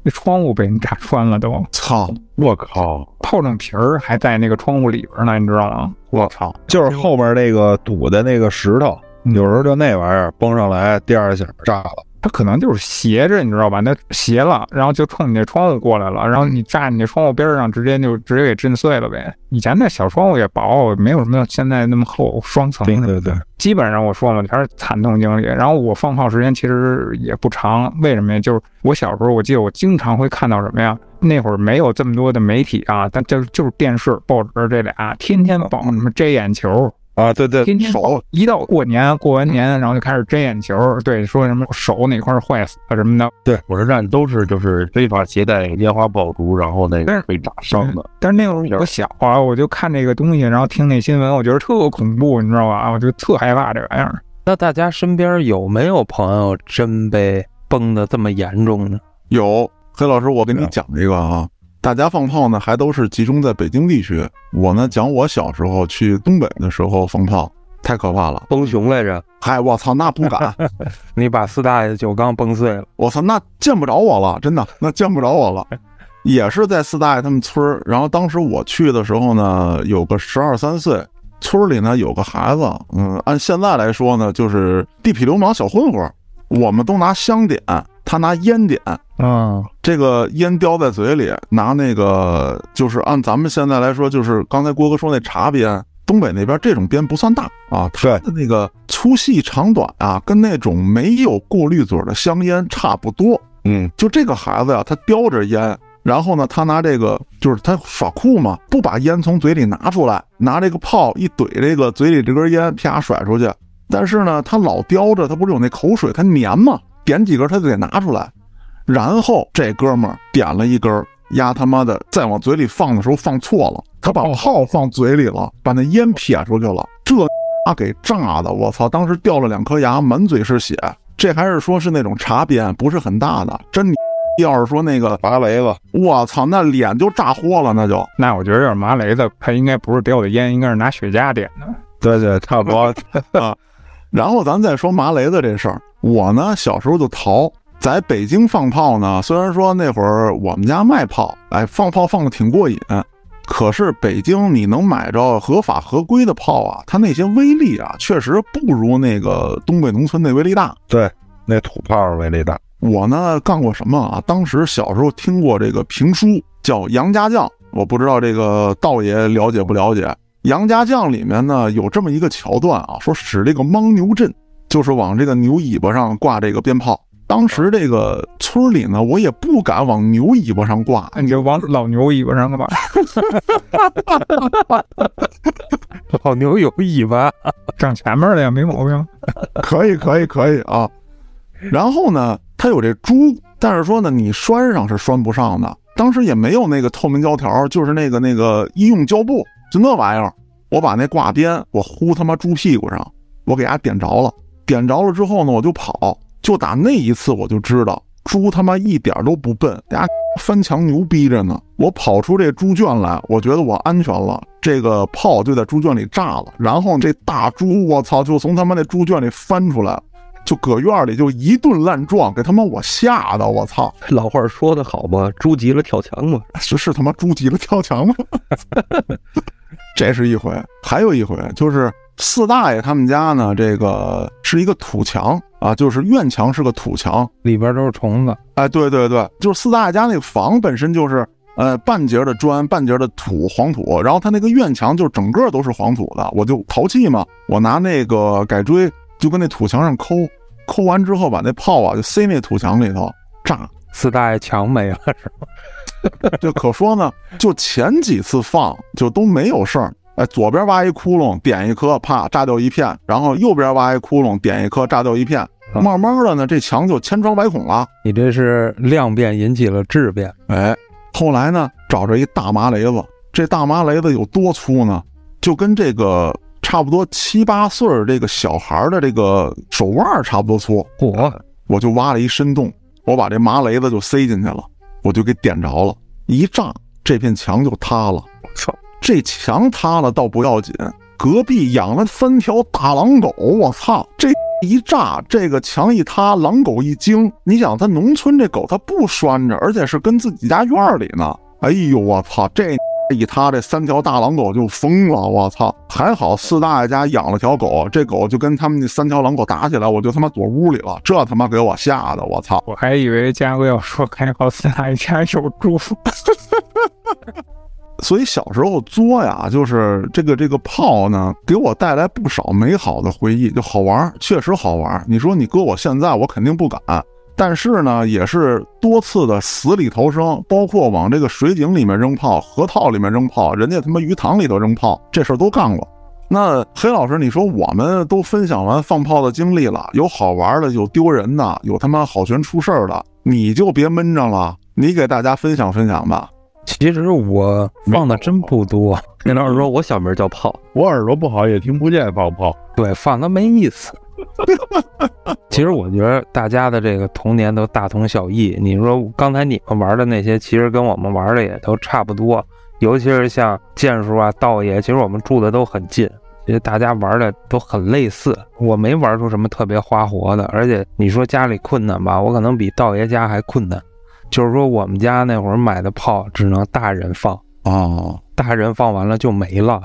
那窗户被人炸穿了都，操，我靠！炮仗皮儿还在那个窗户里边呢，你知道吗？我操，就是后边那个堵的那个石头，嗯有时候就那玩意儿崩上来，第二下炸了。它可能就是斜着，你知道吧？那斜了，然后就冲你那窗户过来了，然后你炸你那窗户边儿上，直接就直接给震碎了呗。以前那小窗户也薄，没有什么现在那么厚双层。对对对，基本上我说了，全是惨痛经历。然后我放炮时间其实也不长，为什么呀？就是我小时候，我记得我经常会看到什么呀？那会儿没有这么多的媒体啊，但就就是电视、报纸这俩，天天报什么摘眼球，啊，对对，天天手一到过年过完年，然后就开始摘眼球，对，说什么手哪块儿坏死了什么的。对火车站都是就是非法携带烟花爆竹，然后那个被炸伤的。但是那会儿我小啊，我就看这个东西，然后听那新闻，我觉得特恐怖，你知道吧？我就特害怕这玩意儿。那大家身边有没有朋友真被崩的这么严重呢？有黑老师，我给你讲一个啊。大家放炮呢，还都是集中在北京地区。我呢，讲我小时候去东北的时候放炮，太可怕了。崩熊来着，嗨，我操，那不敢，你把四大爷的酒缸崩碎了，我操，那见不着我了，真的，那见不着我了。也是在四大爷他们村儿，然后当时我去的时候呢，有个十二三岁，村里呢有个孩子，嗯，按现在来说呢，就是地痞流氓小混混，我们都拿香点，他拿烟点，啊，这个烟叼在嘴里，拿那个就是按咱们现在来说，就是刚才郭哥说那茶鞭，东北那边这种鞭不算大啊，它的那个粗细长短啊，跟那种没有过滤嘴的香烟差不多。嗯，就这个孩子呀、他叼着烟，然后呢，他拿这个就是他耍酷嘛，不把烟从嘴里拿出来，拿这个炮一怼这个嘴里这根烟，啪甩出去，但是呢，他老叼着，他不是有那口水，他粘嘛，点几根他就得拿出来。然后这哥们儿点了一根儿，丫他妈的再往嘴里放的时候放错了，他把炮放嘴里了，把那烟撇出去了，这啊给炸的，我操！当时掉了两颗牙，满嘴是血。这还是说是那种茶边，不是很大的。真你要是说那个麻雷子，我操，那脸就炸豁了，那就。那我觉得要是麻雷子，他应该不是叼的烟，应该是拿雪茄点的。对对，差不多。然后咱再说麻雷子这事儿，我呢小时候就淘，在北京放炮呢。虽然说那会儿我们家卖炮，哎，放炮放的挺过瘾，可是北京你能买着合法合规的炮啊，它那些威力啊，确实不如那个东北农村那威力大。对，那土炮威力大。我呢干过什么啊？当时小时候听过这个评书，叫《杨家将》，我不知道这个道爷了解不了解。《杨家将》里面呢有这么一个桥段啊，说使这个牦牛阵，就是往这个牛尾巴上挂这个鞭炮。当时这个村里呢，我也不敢往牛尾巴上挂，你就往老牛尾巴上干嘛？老牛有尾巴，长前面的呀，没毛病。可以，可以，可以啊。然后呢，它有这猪，但是说呢，你拴上是拴不上的。当时也没有那个透明胶条，就是那个那个医用胶布，就那玩意儿。我把那挂鞭，我呼他妈猪屁股上，我给它点着了。点着了之后呢，我就跑。就打那一次，我就知道猪他妈一点都不笨，家 翻墙牛逼着呢。我跑出这猪圈来，我觉得我安全了，这个炮就在猪圈里炸了。然后这大猪，我操，就从他妈那猪圈里翻出来，就搁院里就一顿乱撞，给他妈我吓得我操！老话说得好嘛，猪急了跳墙嘛，是是他妈猪急了跳墙吗？这是一回，还有一回就是四大爷他们家呢，这个是一个土墙啊，就是院墙是个土墙，里边都是虫子。哎，对对对，就是四大爷家那个房本身就是呃半截的砖，半截的土黄土，然后他那个院墙就整个都是黄土的，我就淘气嘛，我拿那个改锥就跟那土墙上抠，抠完之后把那炮啊就塞那土墙里头炸，四大爷墙没了是吗？这可说呢，就前几次放就都没有事儿。哎，左边挖一窟窿，点一颗，啪，炸掉一片；然后右边挖一窟窿，点一颗，炸掉一片。慢慢的呢，这墙就千疮百孔了。你这是量变引起了质变。哎，后来呢，找着一大麻雷子，这大麻雷子有多粗呢？就跟这个差不多七八岁这个小孩的这个手腕差不多粗。嚯！我就挖了一深洞，我把这麻雷子就塞进去了。我就给点着了，一炸，这片墙就塌了。我操，这墙塌了倒不要紧，隔壁养了三条大狼狗，我操，这一炸，这个墙一塌，狼狗一惊。你想，他农村这狗它不拴着，而且是跟自己家院里呢。哎呦，我操，这。一他，这三条大狼狗就疯了，我操！还好四大爷家养了条狗，这狗就跟他们那三条狼狗打起来，我就他妈躲屋里了，这他妈给我吓的，我操！我还以为嘉哥要说还好四大爷家有猪，所以小时候作呀，就是这个这个炮呢，给我带来不少美好的回忆，就好玩，确实好玩。你说你搁我现在，我肯定不敢。但是呢，也是多次的死里逃生，包括往这个水井里面扔炮、河套里面扔炮，人家他妈鱼塘里头扔炮，这事儿都干过。那黑老师，你说我们都分享完放炮的经历了，有好玩的，有丢人的，有他妈好悬出事儿的，你就别闷着了，你给大家分享分享吧。其实我放的真不多。那老师说我小名叫炮，我耳朵不好也听不见放炮，对，放的没意思。其实我觉得大家的这个童年都大同小异。你说刚才你们玩的那些，其实跟我们玩的也都差不多。尤其是像剑叔啊、道爷，其实我们住的都很近，其实大家玩的都很类似。我没玩出什么特别花活的，而且你说家里困难吧，我可能比道爷家还困难。就是说我们家那会儿买的炮只能大人放哦。大人放完了就没了，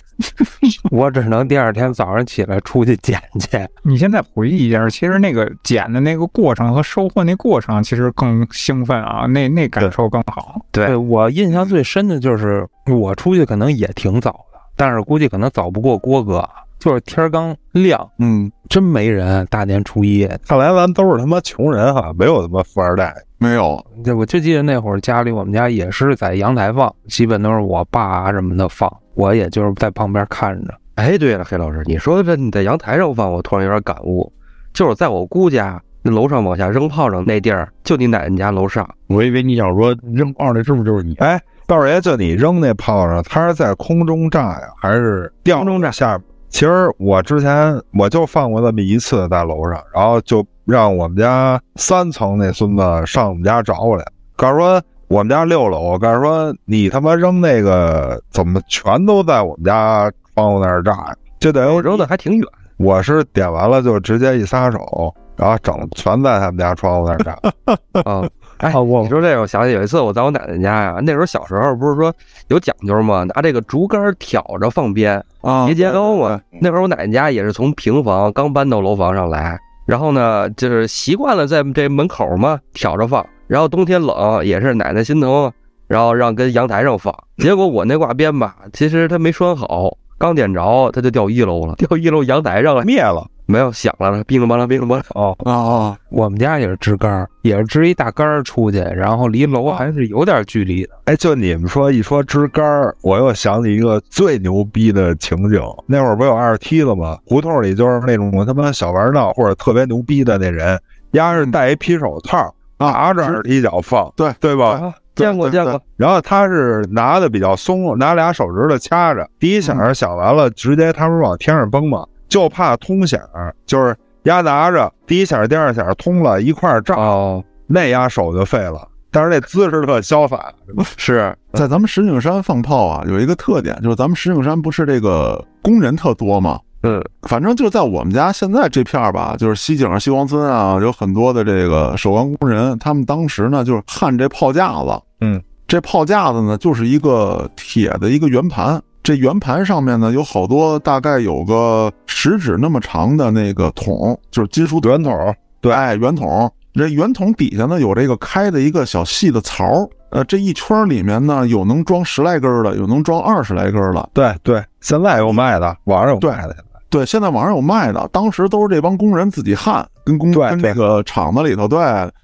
我只能第二天早上起来出去捡去。你现在回忆一下，其实那个捡的那个过程和收获那过程，其实更兴奋啊，那那感受更好。对我印象最深的就是我出去可能也挺早的，但是估计可能早不过郭哥。就是天刚亮，嗯，真没人。大年初一，看来咱都是他妈穷人哈，没有他妈富二代，没有。对，我就记得那会儿家里，我们家也是在阳台放，基本都是我爸啊什么的放，我也就是在旁边看着。哎，对了，黑老师，你说这你在阳台上放，我突然有点感悟，就是在我姑家那楼上往下扔炮仗那地儿，就你奶奶家楼上。我以为你想说扔炮那是不是就是你？哎，道爷，就你扔那炮仗，它是在空中炸呀，还是掉空中炸下？其实我之前我就放过那么一次在楼上，然后就让我们家三层那孙子上我们家找我来，告诉说我们家六楼，告诉说你他妈扔那个怎么全都在我们家窗户那儿炸呀？就等于扔的还挺远。我是点完了就直接一撒手，然后整全在他们家窗户那儿炸。啊，哎，啊，我你说这个，我想起有一次我在我奶奶家呀，那时候小时候不是说有讲究吗？拿这个竹竿挑着放鞭，啊，叠阶高嘛。那会儿我奶奶家也是从平房刚搬到楼房上来，然后呢，就是习惯了在这门口嘛挑着放，然后冬天冷也是奶奶心疼，然后让跟阳台上放。结果我那挂鞭吧，其实它没拴好，刚点着它就掉一楼了，掉一楼阳台上了，灭了没有响了，乒铃乓啷，乒铃乓啷。哦，哦哦，我们家也是支杆儿，也是支一大杆儿出去，然后离楼还是有点距离的。哎，就你们说一说支杆儿，我又想起一个最牛逼的情景。那会儿不有二梯子吗？胡同里就是那种他妈小玩闹或者特别牛逼的那人，丫是戴一皮手套，拿着二踢脚放，对对吧？啊，见过见过，然后他是拿的比较松，拿俩手指头掐着，第一响响完了，直接他不是往天上崩吗？就怕通响，就是压拿着第一响、第二响通了一块炸，哦，那压手就废了。但是那姿势特潇洒，是。在咱们石景山放炮啊，有一个特点，就是咱们石景山不是这个工人特多吗？嗯，反正就在我们家现在这片儿吧，就是西井、西王村啊，有很多的这个手钢工人，他们当时呢就是焊这炮架子，嗯，这炮架子呢就是一个铁的一个圆盘，这圆盘上面呢有好多大概有个食指那么长的那个桶，就是金属圆筒，对，哎，圆筒。这圆筒底下呢有这个开的一个小细的槽，呃，这一圈里面呢有能装十来根的，有能装二十来根的。对对，现在有卖的，网上有卖的。对，现在网上有卖的，当时都是这帮工人自己焊，跟工对跟这个厂子里头，对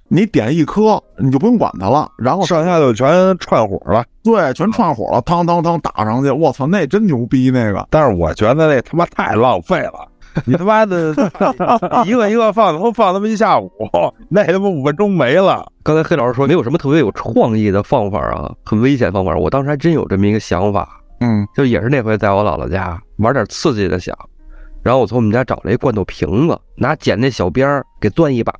你点一颗，你就不用管它了，然后上下就全串火了。对全串火了，当当当打上去，我操，那真牛逼那个。但是我觉得那他妈太浪费了。你他妈的 一个一个放，他妈放他妈一下午，那他妈五分钟没了。刚才黑老师说没有什么特别有创意的方法啊，很危险方法。我当时还真有这么一个想法，嗯就也是那回在我姥姥家玩点刺激的想，然后我从我们家找了一罐头瓶子，拿剪那小边儿给钻一把，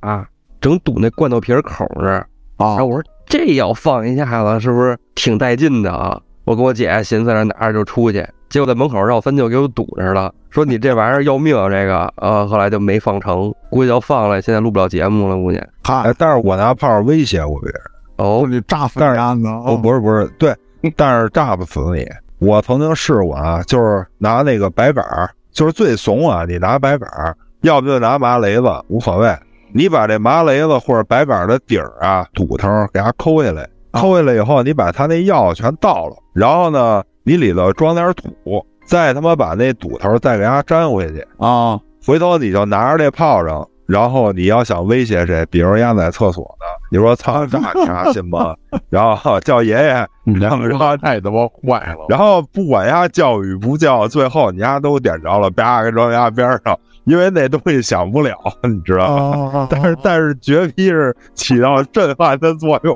整堵那罐头瓶口那儿。啊然后我说这要放一下子，是不是挺带劲的啊？我跟我姐寻思着拿着就出去，结果在门口绕三舅给我堵着了，说你这玩意儿要命啊，这个呃，后来就没放成，估计要放了，现在录不了节目了，估计。嗨哎，，但是我拿炮威胁过别人，哦，你炸死但是鸭子哦，不是不是，对，但是炸不死你。我曾经试过啊，就是拿那个白板儿，就是最怂啊，你拿白板儿，要不就拿麻雷子，无所谓。你把这麻雷子或者白板的底儿啊堵头给它抠下来，抠下来以后，你把它那药全倒了，然后呢，你里头装点土，再他妈把那堵头再给它粘回去，啊。回头你就拿着这炮仗，然后你要想威胁谁，比如压在厕所呢，你说操炸你丫信吗？然后叫爷爷，两个人太他妈坏了！然后不管丫叫与不叫，最后你丫都点着了，啪给扔丫边上，因为那东西响不了，你知道吗？啊！但是但是绝逼是起到震撼的作用，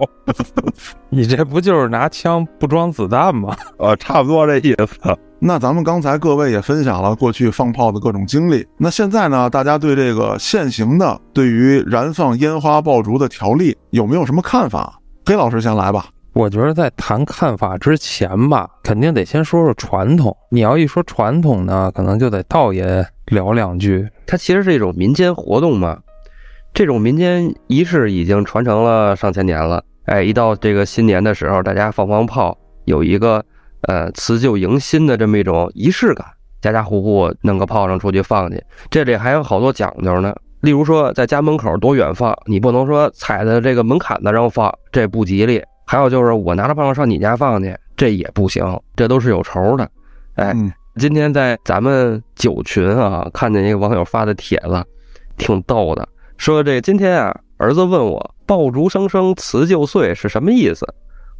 你这不就是拿枪不装子弹吗？呃，差不多这意思。那咱们刚才各位也分享了过去放炮的各种经历，那现在呢，大家对这个现行的对于燃放烟花爆竹的条例有没有什么看法？黑老师先来吧。我觉得在谈看法之前吧，肯定得先说说传统。你要一说传统呢，可能就得道爷聊两句。它其实是一种民间活动嘛，这种民间仪式已经传承了上千年了。哎，一到这个新年的时候，大家放放炮，有一个呃辞旧迎新的这么一种仪式感，家家户户弄个炮仗出去放去。这里还有好多讲究呢，例如说在家门口多远放，你不能说踩在这个门槛子上放，这不吉利。还有就是我拿着炮仗上你家放去，这也不行，这都是有仇的。哎，嗯今天在咱们九群啊，看见一个网友发的帖子，挺逗的，说这今天啊，儿子问我“爆竹声声辞旧岁”是什么意思，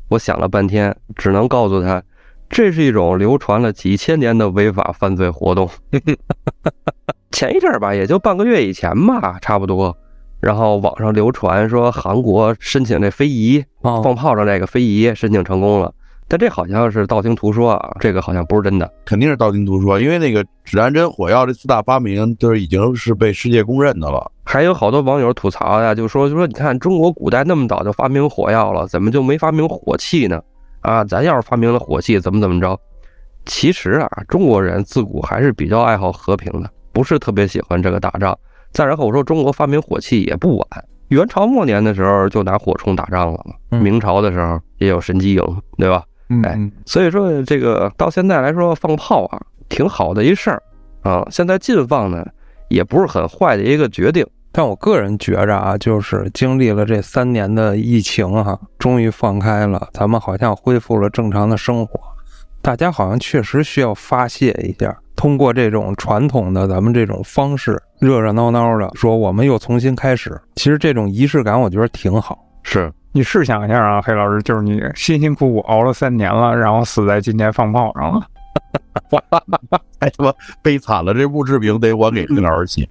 我想了半天，只能告诉他，这是一种流传了几千年的违法犯罪活动。前一阵儿吧，也就半个月以前吧，差不多。然后网上流传说韩国申请这非遗哦放炮仗这个非遗申请成功了，但这好像是道听途说啊，这个好像不是真的。肯定是道听途说，因为那个指南针、火药这四大发明都是已经是被世界公认的了。还有好多网友吐槽呀，就说就说你看中国古代那么早就发明火药了，怎么就没发明火器呢？啊，咱要是发明了火器，怎么怎么着？其实啊，中国人自古还是比较爱好和平的，不是特别喜欢这个打仗。再然后我说中国发明火器也不晚，元朝末年的时候就拿火铳打仗了嘛，嗯明朝的时候也有神机营，对吧？嗯哎所以说这个到现在来说放炮啊，挺好的一事儿啊。现在禁放呢，也不是很坏的一个决定。但我个人觉着啊，就是经历了这三年的疫情哈、终于放开了，咱们好像恢复了正常的生活，大家好像确实需要发泄一下，通过这种传统的咱们这种方式，热热闹闹的说我们又重新开始。其实这种仪式感，我觉得挺好。是，你试想一下啊，黑老师，就是你辛辛苦苦熬了三年了，然后死在今天放炮上了。太他妈悲惨了！这墓志铭得我给黑老师写。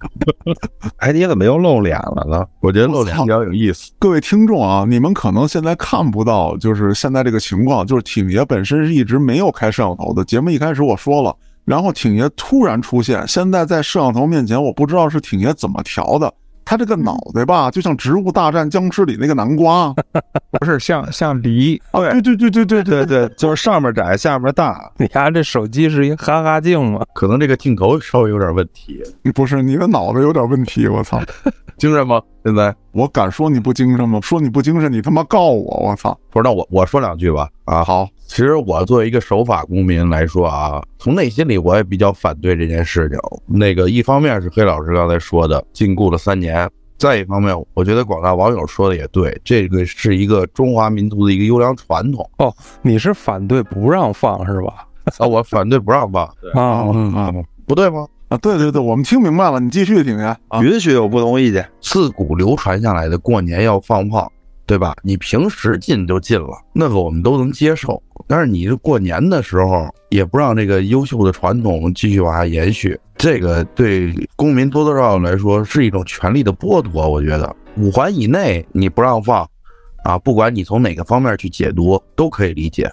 哎，你怎么又露脸了呢？我觉得露脸比较有意思。各位听众啊，你们可能现在看不到，就是现在这个情况，就是挺爷本身是一直没有开摄像头的。节目一开始我说了，然后挺爷突然出现，现在在摄像头面前，我不知道是挺爷怎么调的。他这个脑袋吧就像植物大战僵尸里那个南瓜。哈哈哈不是像像梨。对。对对对对对。对就是上面窄下面大。你看这手机是一哈哈镜吗？可能这个镜头稍微有点问题。不是你的脑袋有点问题我操。精神吗？现在我敢说你不精神吗？说你不精神，你他妈告我！我操！不是，那我我说两句吧。啊，好，其实我作为一个守法公民来说啊，从内心里我也比较反对这件事情。那个一方面是黑老师刚才说的禁锢了三年，再一方面，我觉得广大网友说的也对，这个是一个中华民族的一个优良传统哦你是反对不让放是吧？啊，我反对不让放，啊，嗯啊不对吗？啊！对对对，我们听明白了，你继续听呀。啊，允许有不同意见，自古流传下来的过年要放炮，对吧？你平时禁就禁了，那个我们都能接受。但是你这过年的时候也不让这个优秀的传统继续往下延续，这个对公民多多少少来说是一种权利的剥夺。我觉得五环以内你不让放，啊，不管你从哪个方面去解读都可以理解。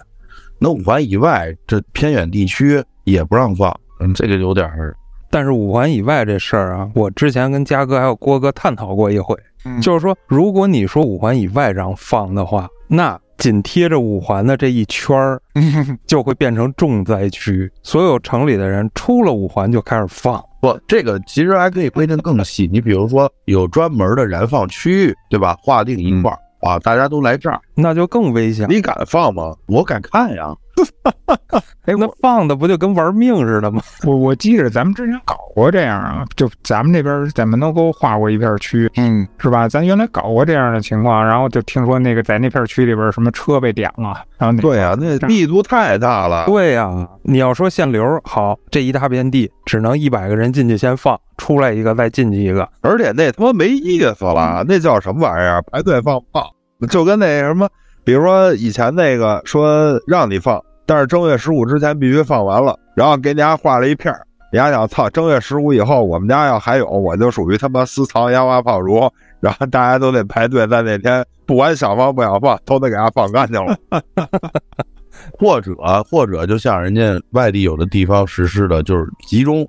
那五环以外，这偏远地区也不让放，嗯，这个有点儿但是五环以外这事儿啊，我之前跟嘉哥还有郭哥探讨过一回，嗯就是说，如果你说五环以外让放的话，那紧贴着五环的这一圈儿 就会变成重灾区，所有城里的人出了五环就开始放。不，这个其实还可以规定更细。你比如说，有专门的燃放区域，对吧？划定一块儿、啊，大家都来这儿，那就更危险。你敢放吗？我敢看呀。哎，那放的不就跟玩命似的吗？我我记着咱们之前搞过这样啊，就咱们这边在门头沟划过一片区，嗯，是吧？咱原来搞过这样的情况，然后就听说那个在那片区里边什么车被点了，然后对呀、那密度太大了。对呀、你要说限流，好，这一大片地只能一百个人进去先放，出来一个再进去一个。而且那他妈没意思了，那叫什么玩意儿？排队放炮，就跟那什么，比如说以前那个说让你放，但是正月十五之前必须放完了，然后给你家画了一片儿，你家想操，正月十五以后我们家要还有，我就属于他妈私藏烟花炮竹，然后大家都得排队在那天，不管想放不想放，都得给它放干净了。或者或者就像人家外地有的地方实施的，就是集中，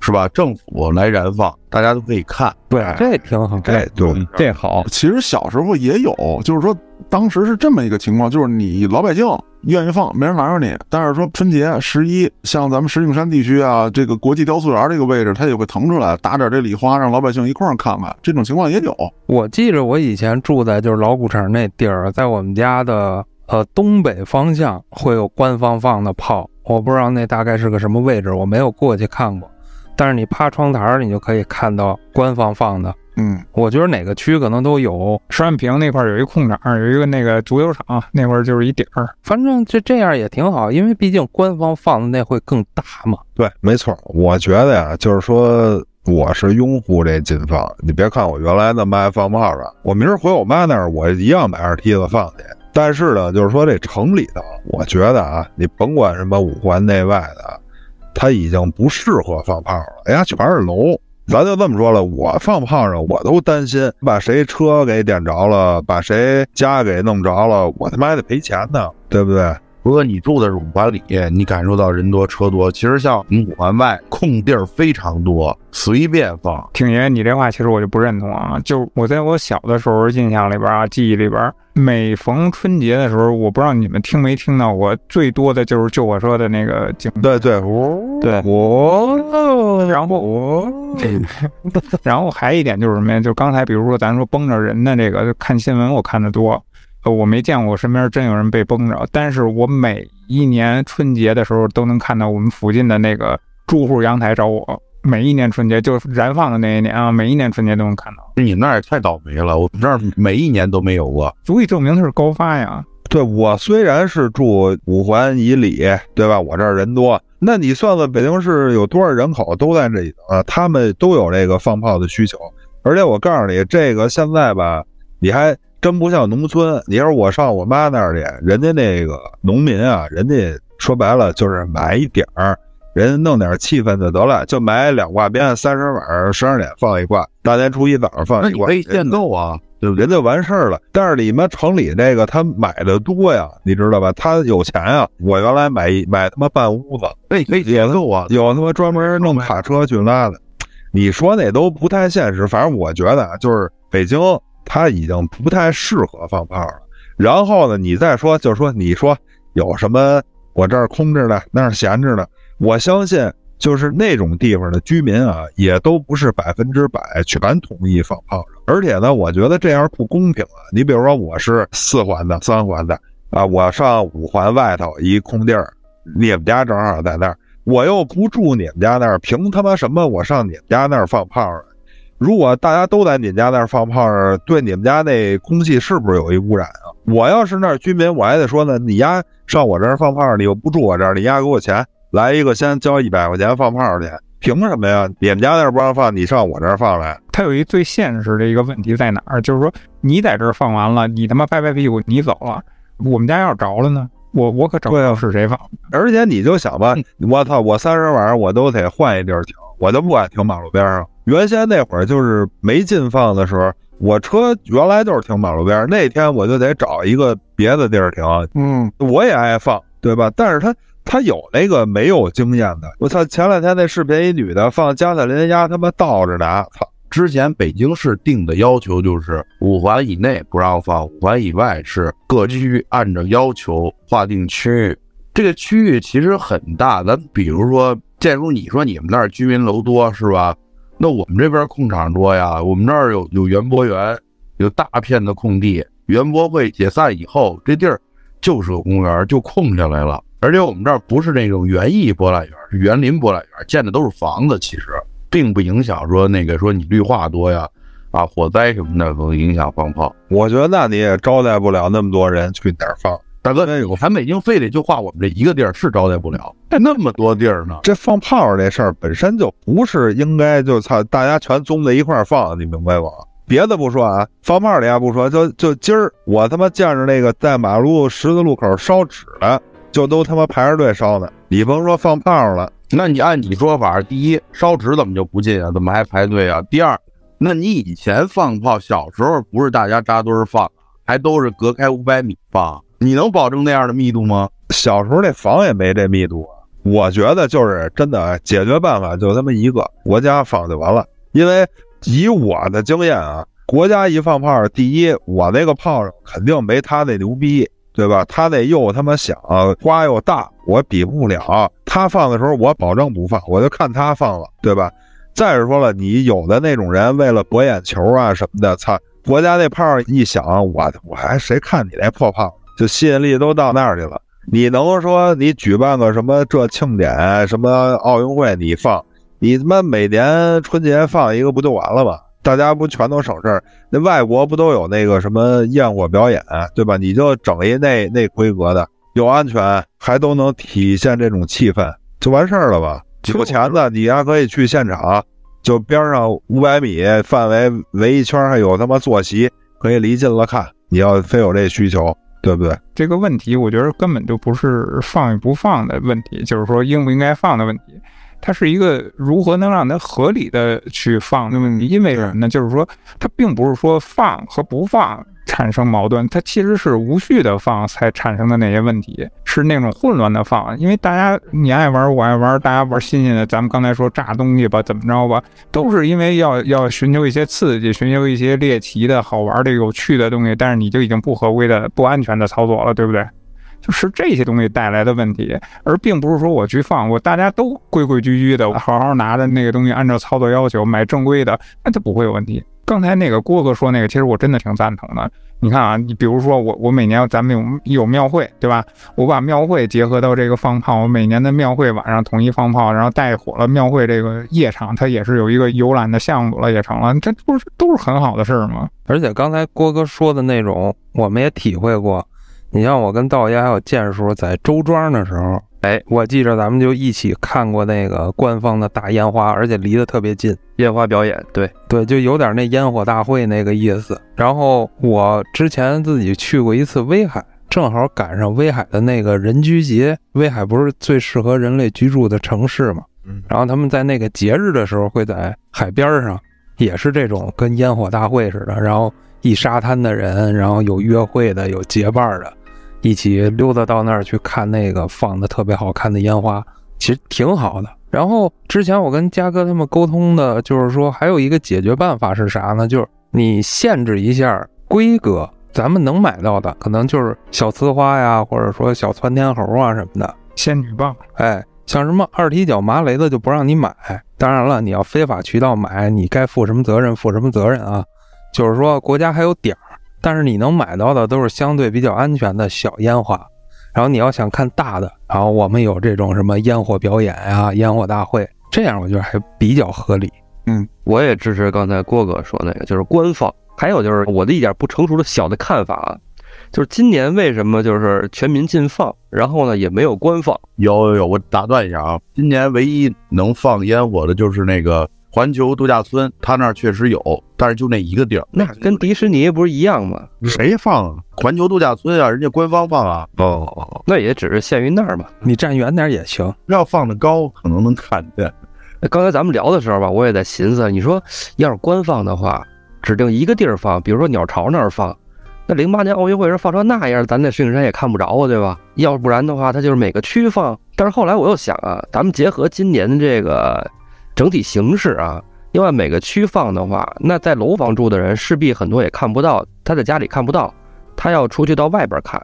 是吧？政府来燃放，大家都可以看。对，这挺好。哎，对，这好，其实小时候也有，就是说当时是这么一个情况，就是你老百姓愿意放，没人拦着你。但是说春节十一，像咱们石景山地区啊，这个国际雕塑园这个位置，它也会腾出来打点这礼花，让老百姓一块儿看看。这种情况也有。我记着我以前住在就是老古城那地儿，在我们家的呃东北方向会有官方放的炮，我不知道那大概是个什么位置，我没有过去看过。但是你趴窗台儿，你就可以看到官方放的。嗯，我觉得哪个区可能都有，石岸坪那块儿有一空场，有一个那个足球场，那块儿就是一点儿。反正这这样也挺好，因为毕竟官方放的那会更大嘛。对，没错。我觉得呀，就是说，我是拥护这禁放。你别看我原来那么爱放炮仗，我明儿回我妈那儿，我一样买二梯子放去。但是呢，就是说这城里头，我觉得啊，你甭管什么五环内外的，他已经不适合放炮了。哎呀，全是楼，咱就这么说了，我放炮上我都担心把谁车给点着了，把谁家给弄着了，我他妈还得赔钱呢，对不对？如果你住的是五环里，你感受到人多车多，其实像我们五环外空地儿非常多，随便放。挺爷，你这话其实我就不认同啊。就我在我小的时候印象里边啊，记忆里边，每逢春节的时候，我不知道你们听没听到过，最多的就是就我说的那个警对对，哦对哦然后我 然后还一点就是什么呀？就刚才比如说咱说崩着人的这个，看新闻我看的多，呃，我没见过我身边真有人被崩着，但是我每一年春节的时候都能看到我们附近的那个住户阳台找我，每一年春节就是燃放的那一年啊，每一年春节都能看到，你那儿也太倒霉了，我们这儿每一年都没有过。足以证明它是高发呀。对我虽然是住五环以里，对吧？我这儿人多，那你算算北京市有多少人口都在这里头啊？他们都有这个放炮的需求，而且我告诉你，这个现在吧，你还真不像农村。你要是我上我妈那儿去，人家那个农民啊，人家说白了就是买一点儿，人家弄点气氛就得了，就买两挂鞭，三十晚十二点放一挂，大年初一早上放一挂，那你可以限购啊？人就完事儿了。但是你们城里这个他买的多呀，你知道吧？他有钱啊。我原来买买他妈半屋子，那你可以限购啊。有他妈专门弄卡车去拉的。你说那都不太现实，反正我觉得啊，就是北京它已经不太适合放炮了。然后呢，你再说，就是说你说有什么我这儿空着的，那儿闲着的，我相信就是那种地方的居民啊，也都不是百分之百全同意放炮的。而且呢，我觉得这样不公平啊。你比如说，我是四环的、三环的啊，我上五环外头一空地儿，你们家正好在那儿，我又不住你们家那儿，凭他妈什么我上你们家那儿放炮啊？如果大家都在你们家那儿放炮仗，对你们家那空气是不是有一污染啊？我要是那儿居民，我还得说呢，你丫上我这儿放炮仗，你又不住我这儿，你丫给我钱，来一个先交一百块钱放炮去，凭什么呀？你们家那儿不让放，你上我这儿放来？它有一最现实的一个问题在哪儿？就是说你在这儿放完了，你他妈拍拍屁股你走了，我们家要是着了呢？我我可找不到是谁放。而且你就想吧，我操，我三十晚上我都得换一地儿停，我就不敢停马路边上。原先那会儿就是没禁放的时候，我车原来就是停马路边儿，那天我就得找一个别的地儿停。嗯，我也爱放，对吧？但是他他有那个没有经验的，我操！前两天那视频，一女的放加特林鸭他妈倒着拿，操！之前北京市定的要求就是五环以内不让放，五环以外是各区按照要求划定区域。这个区域其实很大，咱比如说，建如你说你们那儿居民楼多是吧？那我们这边空场多呀，我们这儿有有园博园，有大片的空地。园博会解散以后，这地儿就是个公园，就空下来了。而且我们这儿不是那种园艺博览园，是园林博览园，建的都是房子，其实并不影响说那个说你绿化多呀，啊火灾什么的都影响放炮。我觉得那你也招待不了那么多人去哪儿放。大哥，我韩北京非得就划我们这一个地儿，是招待不了，那么多地儿呢。这放炮这事儿本身就不是应该就操大家全综在一块儿放，你明白吗？别的不说啊，放炮的呀不说，就就今儿我他妈见着那个在马路十字路口烧纸的，就都他妈排着队烧呢。你甭说放炮了，那你按你说法，第一烧纸怎么就不进啊？怎么还排队啊？第二，那你以前放炮，小时候不是大家扎堆儿放，还都是隔开五百米放，你能保证那样的密度吗？小时候那房也没这密度啊。我觉得就是真的解决办法就他妈一个，国家放就完了。因为以我的经验啊，国家一放炮，第一，我那个炮肯定没他那牛逼，对吧？他那又他妈响，花又大，我比不了。他放的时候，我保证不放，我就看他放了，对吧？再者说了，你有的那种人为了博眼球啊什么的，操，国家那炮一响，我我还谁看你那破炮，就吸引力都到那儿去了。你能说你举办个什么这庆典，什么奥运会你放，你他妈每年春节放一个不就完了吗？大家不全都省事儿？那外国不都有那个什么焰火表演，对吧？你就整一那那规格的，又安全，还都能体现这种气氛，就完事儿了吧？有钱的你还可以去现场，就边上五百米范围围一圈，还有他妈坐席，可以离近了看。你要非有这需求，对不对？这个问题，我觉得根本就不是放与不放的问题，就是说应不应该放的问题，它是一个如何能让它合理的去放的问题。因为什么呢？就是说，它并不是说放和不放产生矛盾，它其实是无序的放才产生的那些问题，是那种混乱的放。因为大家你爱玩，我爱玩，大家玩新鲜的，咱们刚才说炸东西吧，怎么着吧，都是因为要 要寻求一些刺激，寻求一些猎奇的好玩的、有趣的东西，但是你就已经不合规的、不安全的操作了，对不对？就是这些东西带来的问题，而并不是说我去放，我大家都规规矩矩的，好好拿着那个东西，按照操作要求买正规的，那就不会有问题。刚才那个郭哥说那个，其实我真的挺赞同的。你看啊，你比如说我我每年咱们有有庙会，对吧？我把庙会结合到这个放炮，我每年的庙会晚上统一放炮，然后带火了庙会这个夜场，它也是有一个游览的项目了，也成了，这不是都是很好的事儿吗？而且刚才郭哥说的那种，我们也体会过。你像我跟道爷还有建叔在周庄的时候，哎，我记着咱们就一起看过那个官方的大烟花，而且离得特别近，烟花表演，对对，就有点那烟火大会那个意思。然后我之前自己去过一次威海，正好赶上威海的那个人居节，威海不是最适合人类居住的城市嘛？嗯然后他们在那个节日的时候会在海边上，也是这种跟烟火大会似的，然后一沙滩的人，然后有约会的，有结伴的。一起溜达到那儿去看那个放的特别好看的烟花，其实挺好的。然后之前我跟嘉哥他们沟通的，就是说还有一个解决办法是啥呢？就是你限制一下规格，咱们能买到的可能就是小呲花呀，或者说小窜天猴啊什么的。仙女棒，哎，像什么二踢脚麻雷的就不让你买。当然了，你要非法渠道买，你该负什么责任负什么责任啊？就是说国家还有点儿。但是你能买到的都是相对比较安全的小烟花，然后你要想看大的，然后我们有这种什么烟火表演呀、烟火大会，这样我觉得还比较合理。嗯我也支持刚才郭哥说那个，就是官方。还有就是我的一点不成熟的小的看法啊，就是今年为什么就是全民禁放，然后呢也没有官放？有有有，我打断一下啊，今年唯一能放烟火的就是那个环球度假村，他那儿确实有，但是就那一个地儿。那跟迪士尼不是一样吗？谁放啊？环球度假村啊，人家官方放啊。哦，那也只是限于那儿嘛。你站远点也行。要放的高，可能能看见。那刚才咱们聊的时候吧，我也在寻思，你说要是官方的话，指定一个地儿放，比如说鸟巢那儿放，那零八年奥运会时放成那样，咱在石景山也看不着啊，对吧？要不然的话，它就是每个区放。但是后来我又想啊，咱们结合今年的这个整体形势啊，另外每个区放的话，那在楼房住的人势必很多也看不到，他在家里看不到，他要出去到外边看，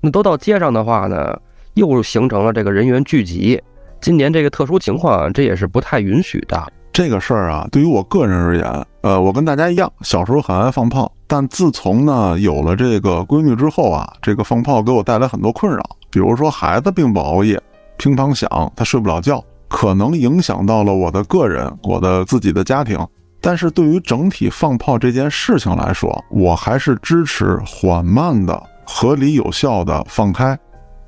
那都到街上的话呢，又形成了这个人员聚集。今年这个特殊情况，这也是不太允许的。这个事儿啊，对于我个人而言，呃，我跟大家一样，小时候很爱放炮，但自从呢有了这个闺女之后啊，这个放炮给我带来很多困扰，比如说孩子并不熬夜，乒乓响，他睡不了觉，可能影响到了我的个人，我的自己的家庭。但是对于整体放炮这件事情来说，我还是支持缓慢的、合理有效的放开。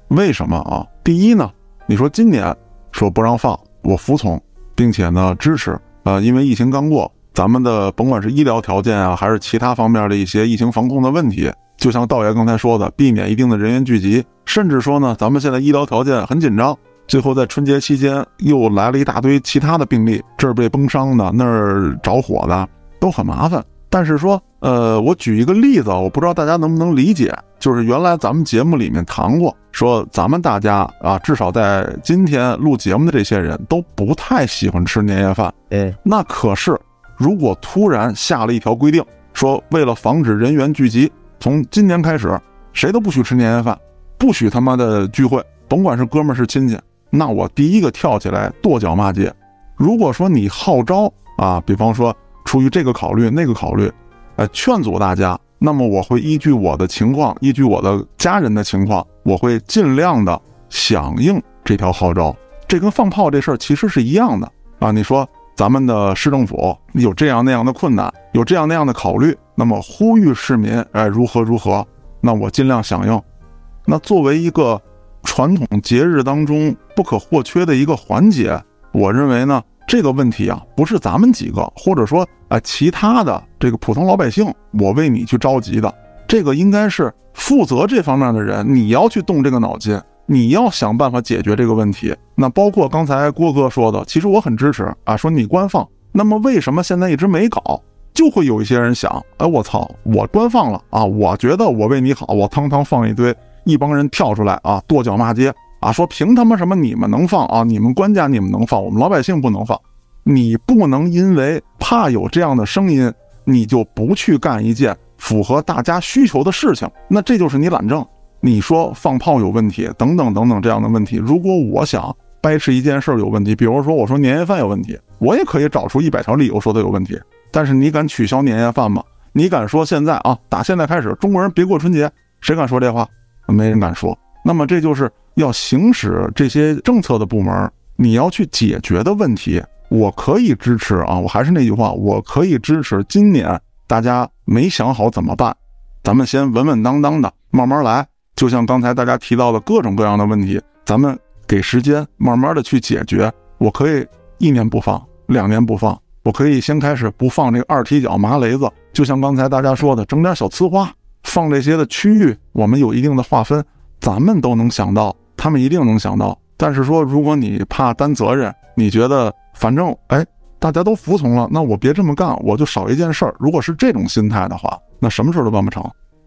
为什么啊？第一呢，你说今年说不让放，我服从。并且呢，支持啊，因为疫情刚过，咱们的甭管是医疗条件啊，还是其他方面的一些疫情防控的问题，就像道爷刚才说的，避免一定的人员聚集，甚至说呢，咱们现在医疗条件很紧张，最后在春节期间又来了一大堆其他的病例，这儿被崩伤的，那儿着火的，都很麻烦。但是说，呃，我举一个例子，我不知道大家能不能理解，就是原来咱们节目里面谈过，说咱们大家啊，至少在今天录节目的这些人都不太喜欢吃年夜饭。哎，那可是，如果突然下了一条规定，说为了防止人员聚集，从今年开始，谁都不许吃年夜饭，不许他妈的聚会，甭管是哥们儿是亲戚，那我第一个跳起来跺脚骂街。如果说你号召啊，比方说。出于这个考虑，那个考虑，呃，劝阻大家，那么我会依据我的情况，依据我的家人的情况，我会尽量的响应这条号召。这跟放炮这事儿其实是一样的啊。你说咱们的市政府有这样那样的困难，有这样那样的考虑，那么呼吁市民，哎，如何如何，那我尽量响应。那作为一个传统节日当中不可或缺的一个环节，我认为呢。这个问题啊，不是咱们几个，或者说啊其他的这个普通老百姓，我为你去着急的，这个应该是负责这方面的人，你要去动这个脑筋，你要想办法解决这个问题。那包括刚才郭哥说的，其实我很支持啊，说你官放，那么为什么现在一直没搞？就会有一些人想，哎，我操，我官放了啊，我觉得我为你好，我堂堂放一堆，一帮人跳出来啊，跺脚骂街啊，说凭他妈什么你们能放啊，你们官家你们能放，我们老百姓不能放。你不能因为怕有这样的声音，你就不去干一件符合大家需求的事情，那这就是你懒政。你说放炮有问题，等等等等这样的问题，如果我想掰扯一件事有问题，比如说我说年夜饭有问题，我也可以找出一百条理由说它有问题。但是你敢取消年夜饭吗？你敢说现在啊，打现在开始中国人别过春节？谁敢说这话？没人敢说。那么这就是要行使这些政策的部门，你要去解决的问题。我可以支持啊，我还是那句话，我可以支持。今年大家没想好怎么办，咱们先稳稳当当的慢慢来。就像刚才大家提到的各种各样的问题，咱们给时间慢慢的去解决。我可以一年不放，两年不放。我可以先开始不放这个二踢脚麻雷子，就像刚才大家说的，整点小呲花，放这些的区域，我们有一定的划分，咱们都能想到，他们一定能想到。但是说，如果你怕担责任，你觉得反正哎，大家都服从了，那我别这么干，我就少一件事儿。如果是这种心态的话，那什么事儿都办不成。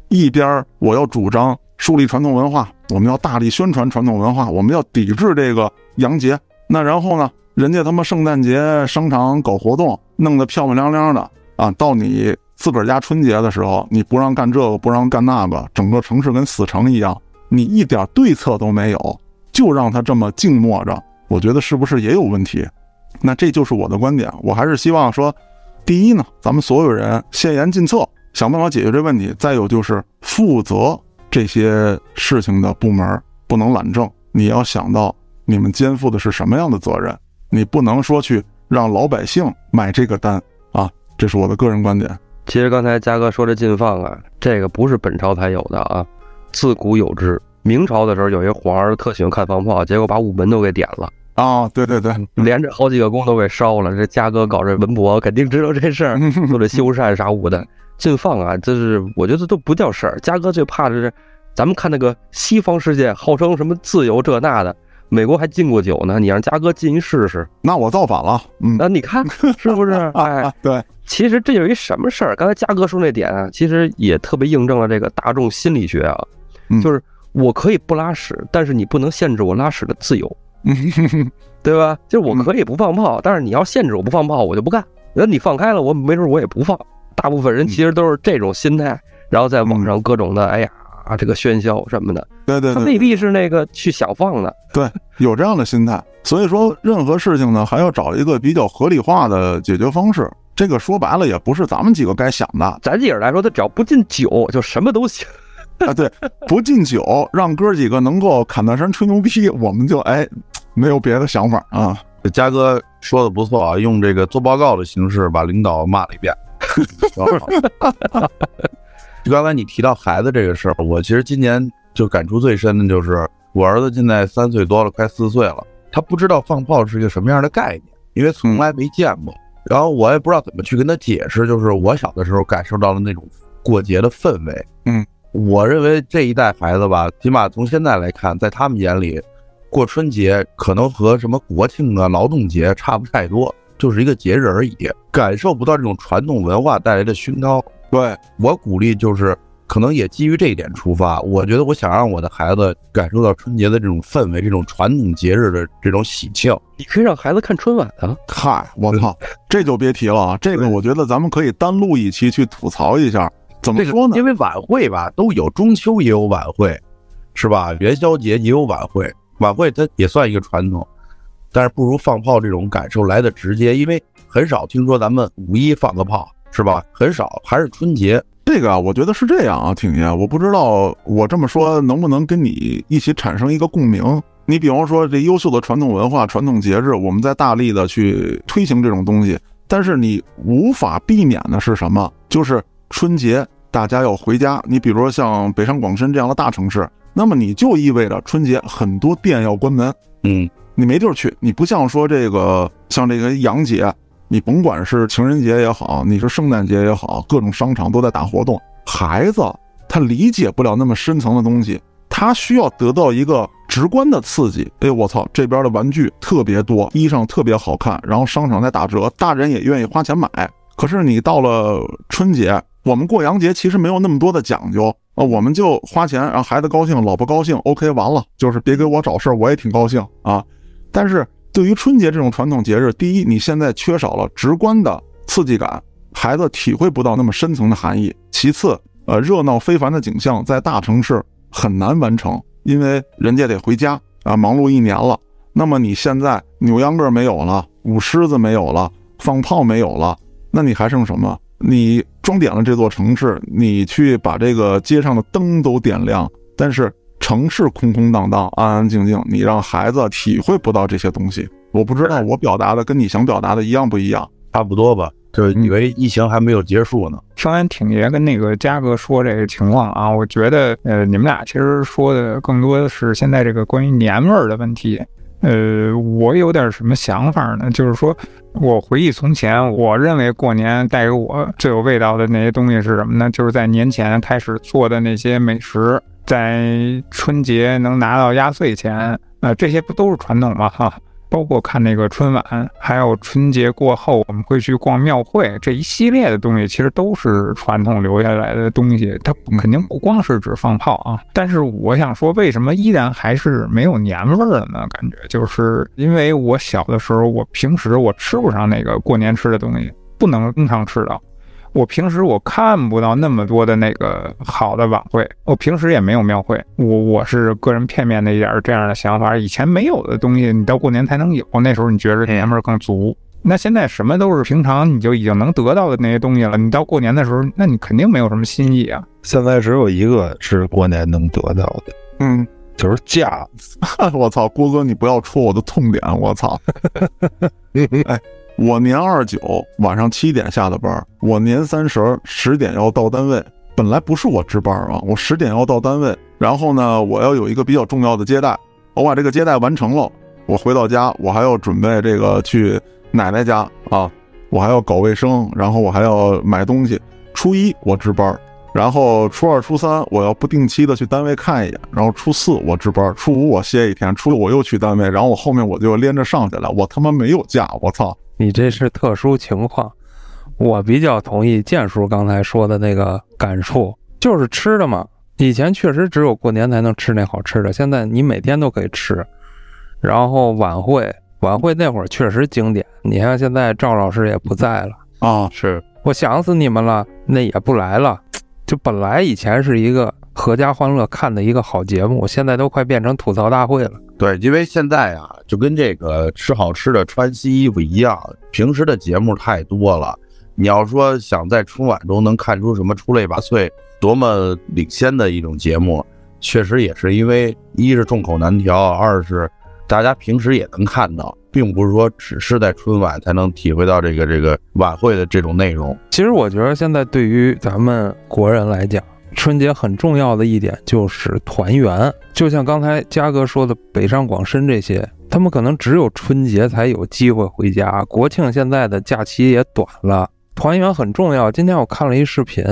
一边我要主张树立传统文化，我们要大力宣传传统文化，我们要抵制这个洋节，那然后呢？人家他妈圣诞节商场搞活动，弄得漂漂亮亮的啊！到你自个儿家春节的时候，你不让干这个，不让干那个，整个城市跟死城一样，你一点对策都没有，就让他这么静默着，我觉得是不是也有问题？那这就是我的观点，我还是希望说，第一呢，咱们所有人先严禁策，想办法解决这问题；再有就是负责这些事情的部门不能懒政，你要想到你们肩负的是什么样的责任。你不能说去让老百姓买这个单啊，这是我的个人观点。其实刚才嘉哥说这禁放啊，这个不是本朝才有的啊，自古有之。明朝的时候，有一个皇儿特喜欢看放炮，结果把午门都给点了啊！对对对，连着好几个宫都给烧了。这嘉哥搞这文博，肯定知道这事儿，做这修缮啥武的。禁放啊，这是我觉得都不叫事儿。嘉哥最怕的是，咱们看那个西方世界，号称什么自由这那的。美国还禁过酒呢，你让嘉哥禁一试试，那我造反了。嗯，那你看是不是？哎，对，其实这有一什么事儿？刚才嘉哥说那点啊，其实也特别印证了这个大众心理学啊，就是我可以不拉屎，但是你不能限制我拉屎的自由，对吧？就是我可以不放炮，但是你要限制我不放炮，我就不干。那你放开了，我没准我也不放。大部分人其实都是这种心态，然后在网上各种的，哎呀。啊，这个喧嚣什么的，对对，他未必是那个去想放的，对，有这样的心态。所以说，任何事情呢，还要找一个比较合理化的解决方式。这个说白了，也不是咱们几个该想的。咱几个来说，他只要不进酒，就什么都行 啊。对，不进酒，让哥几个能够侃大山吹牛逼，我们就哎，没有别的想法啊。嘉哥说的不错啊，用这个做报告的形式把领导骂了一遍。就刚才你提到孩子这个事儿，我其实今年就感触最深的就是我儿子现在三岁多了，快四岁了，他不知道放炮是一个什么样的概念，因为从来没见过。然后我也不知道怎么去跟他解释，就是我小的时候感受到了那种过节的氛围。嗯，我认为这一代孩子吧，起码从现在来看，在他们眼里，过春节可能和什么国庆啊、劳动节差不太多，就是一个节日而已，感受不到这种传统文化带来的熏陶。对我鼓励就是，可能也基于这一点出发，我觉得我想让我的孩子感受到春节的这种氛围，这种传统节日的这种喜庆。你可以让孩子看春晚啊！嗨，我操，这就别提了啊！这个我觉得咱们可以单录一期去吐槽一下。怎么说呢？因为晚会吧都有，中秋也有晚会，是吧？元宵节也有晚会，晚会它也算一个传统，但是不如放炮这种感受来的直接，因为很少听说咱们五一放个炮。是吧？很少，还是春节这个啊？我觉得是这样啊，挺爷，我不知道我这么说能不能跟你一起产生一个共鸣。你比方说，这优秀的传统文化、传统节日，我们在大力的去推行这种东西，但是你无法避免的是什么？就是春节大家要回家。你比如说像北上广深这样的大城市，那么你就意味着春节很多店要关门，嗯，你没地儿去。你不像说这个像这个洋节。你甭管是情人节也好，你是圣诞节也好，各种商场都在打活动。孩子他理解不了那么深层的东西，他需要得到一个直观的刺激。哎，我操，这边的玩具特别多，衣裳特别好看，然后商场在打折，大人也愿意花钱买。可是你到了春节，我们过洋节其实没有那么多的讲究啊，我们就花钱让孩子高兴，老婆高兴，OK，完了，就是别给我找事儿，我也挺高兴啊。但是对于春节这种传统节日，第一，你现在缺少了直观的刺激感，孩子体会不到那么深层的含义；其次，呃，热闹非凡的景象在大城市很难完成，因为人家得回家啊，忙碌一年了。那么你现在扭秧歌没有了，舞狮子没有了，放炮没有了，那你还剩什么？你装点了这座城市，你去把这个街上的灯都点亮，但是城市空空荡荡、安安静静，你让孩子体会不到这些东西。我不知道我表达的跟你想表达的一样不一样。差不多吧，就以为疫情还没有结束呢。听完挺爷跟那个嘉哥说这个情况啊，我觉得呃，你们俩其实说的更多的是现在这个关于年味儿的问题。呃，我有点什么想法呢？就是说我回忆从前，我认为过年带给我最有味道的那些东西是什么呢？就是在年前开始做的那些美食，在春节能拿到压岁钱，呃，这些不都是传统吗？哈。包括看那个春晚，还有春节过后我们会去逛庙会，这一系列的东西其实都是传统留下来的东西。它肯定不光是指放炮啊。但是我想说，为什么依然还是没有年味儿呢？感觉就是因为我小的时候，我平时我吃不上那个过年吃的东西，不能经常吃到。我平时我看不到那么多的那个好的晚会，我平时也没有庙会，我我是个人片面的一点这样的想法。以前没有的东西，你到过年才能有，那时候你觉得年味儿更足。那现在什么都是平常你就已经能得到的那些东西了，你到过年的时候，那你肯定没有什么新意啊。现在只有一个是过年能得到的，嗯，就是假。我操，郭哥，你不要戳我的痛点，我操！哎。我年二九晚上七点下的班，我年三十十点要到单位。本来不是我值班啊，我十点要到单位，然后呢，我要有一个比较重要的接待，我把这个接待完成了，我回到家，我还要准备这个去奶奶家啊，我还要搞卫生，然后我还要买东西。初一我值班，然后初二、初三我要不定期的去单位看一眼，然后初四我值班，初五我歇一天，初六我又去单位，然后我后面我就连着上去了，我他妈没有假，我操！你这是特殊情况，我比较同意建叔刚才说的那个感触，就是吃的嘛。以前确实只有过年才能吃那好吃的，现在你每天都可以吃。然后晚会，晚会那会儿确实经典。你看现在赵老师也不在了啊，是我想死你们了，那也不来了。就本来以前是一个阖家欢乐看的一个好节目，现在都快变成吐槽大会了。对，因为现在啊，就跟这个吃好吃的、穿新衣服一样，平时的节目太多了。你要说想在春晚中能看出什么出类拔萃、多么领先的一种节目，确实也是因为一是众口难调，二是大家平时也能看到，并不是说只是在春晚才能体会到这个这个晚会的这种内容。其实我觉得现在对于咱们国人来讲，春节很重要的一点就是团圆，就像刚才嘉哥说的，北上广深这些，他们可能只有春节才有机会回家，国庆现在的假期也短了，团圆很重要。今天我看了一视频，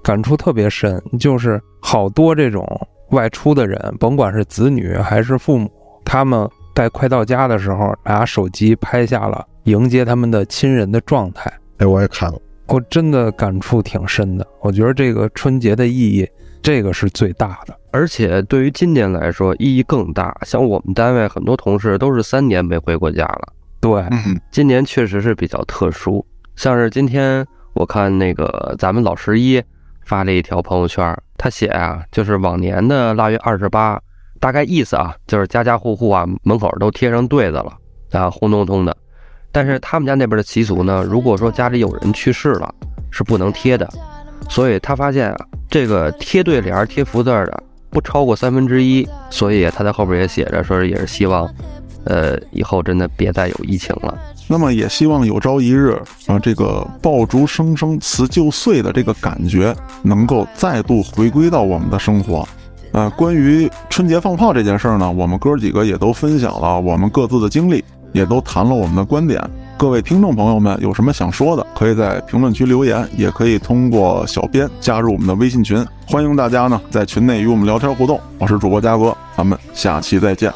感触特别深，就是好多这种外出的人，甭管是子女还是父母，他们在快到家的时候，拿手机拍下了迎接他们的亲人的状态。哎，我也看了。我真的感触挺深的，我觉得这个春节的意义，这个是最大的，而且对于今年来说意义更大。像我们单位很多同事都是三年没回过家了，对，今年确实是比较特殊。像是今天我看那个咱们老十一发了一条朋友圈，他写啊，就是往年的腊月二十八，大概意思啊，就是家家户户啊门口都贴上对子了啊，红彤彤的。但是他们家那边的习俗呢，如果说家里有人去世了，是不能贴的。所以他发现啊，这个贴对联、贴福字的不超过三分之一。所以他在后边也写着，说也是希望，呃，以后真的别再有疫情了。那么也希望有朝一日啊，这个爆竹声声辞旧岁的这个感觉能够再度回归到我们的生活。呃，关于春节放炮这件事儿呢，我们哥几个也都分享了我们各自的经历。也都谈了我们的观点，各位听众朋友们有什么想说的，可以在评论区留言，也可以通过小编加入我们的微信群，欢迎大家呢在群内与我们聊天互动。我是主播嘉哥，咱们下期再见。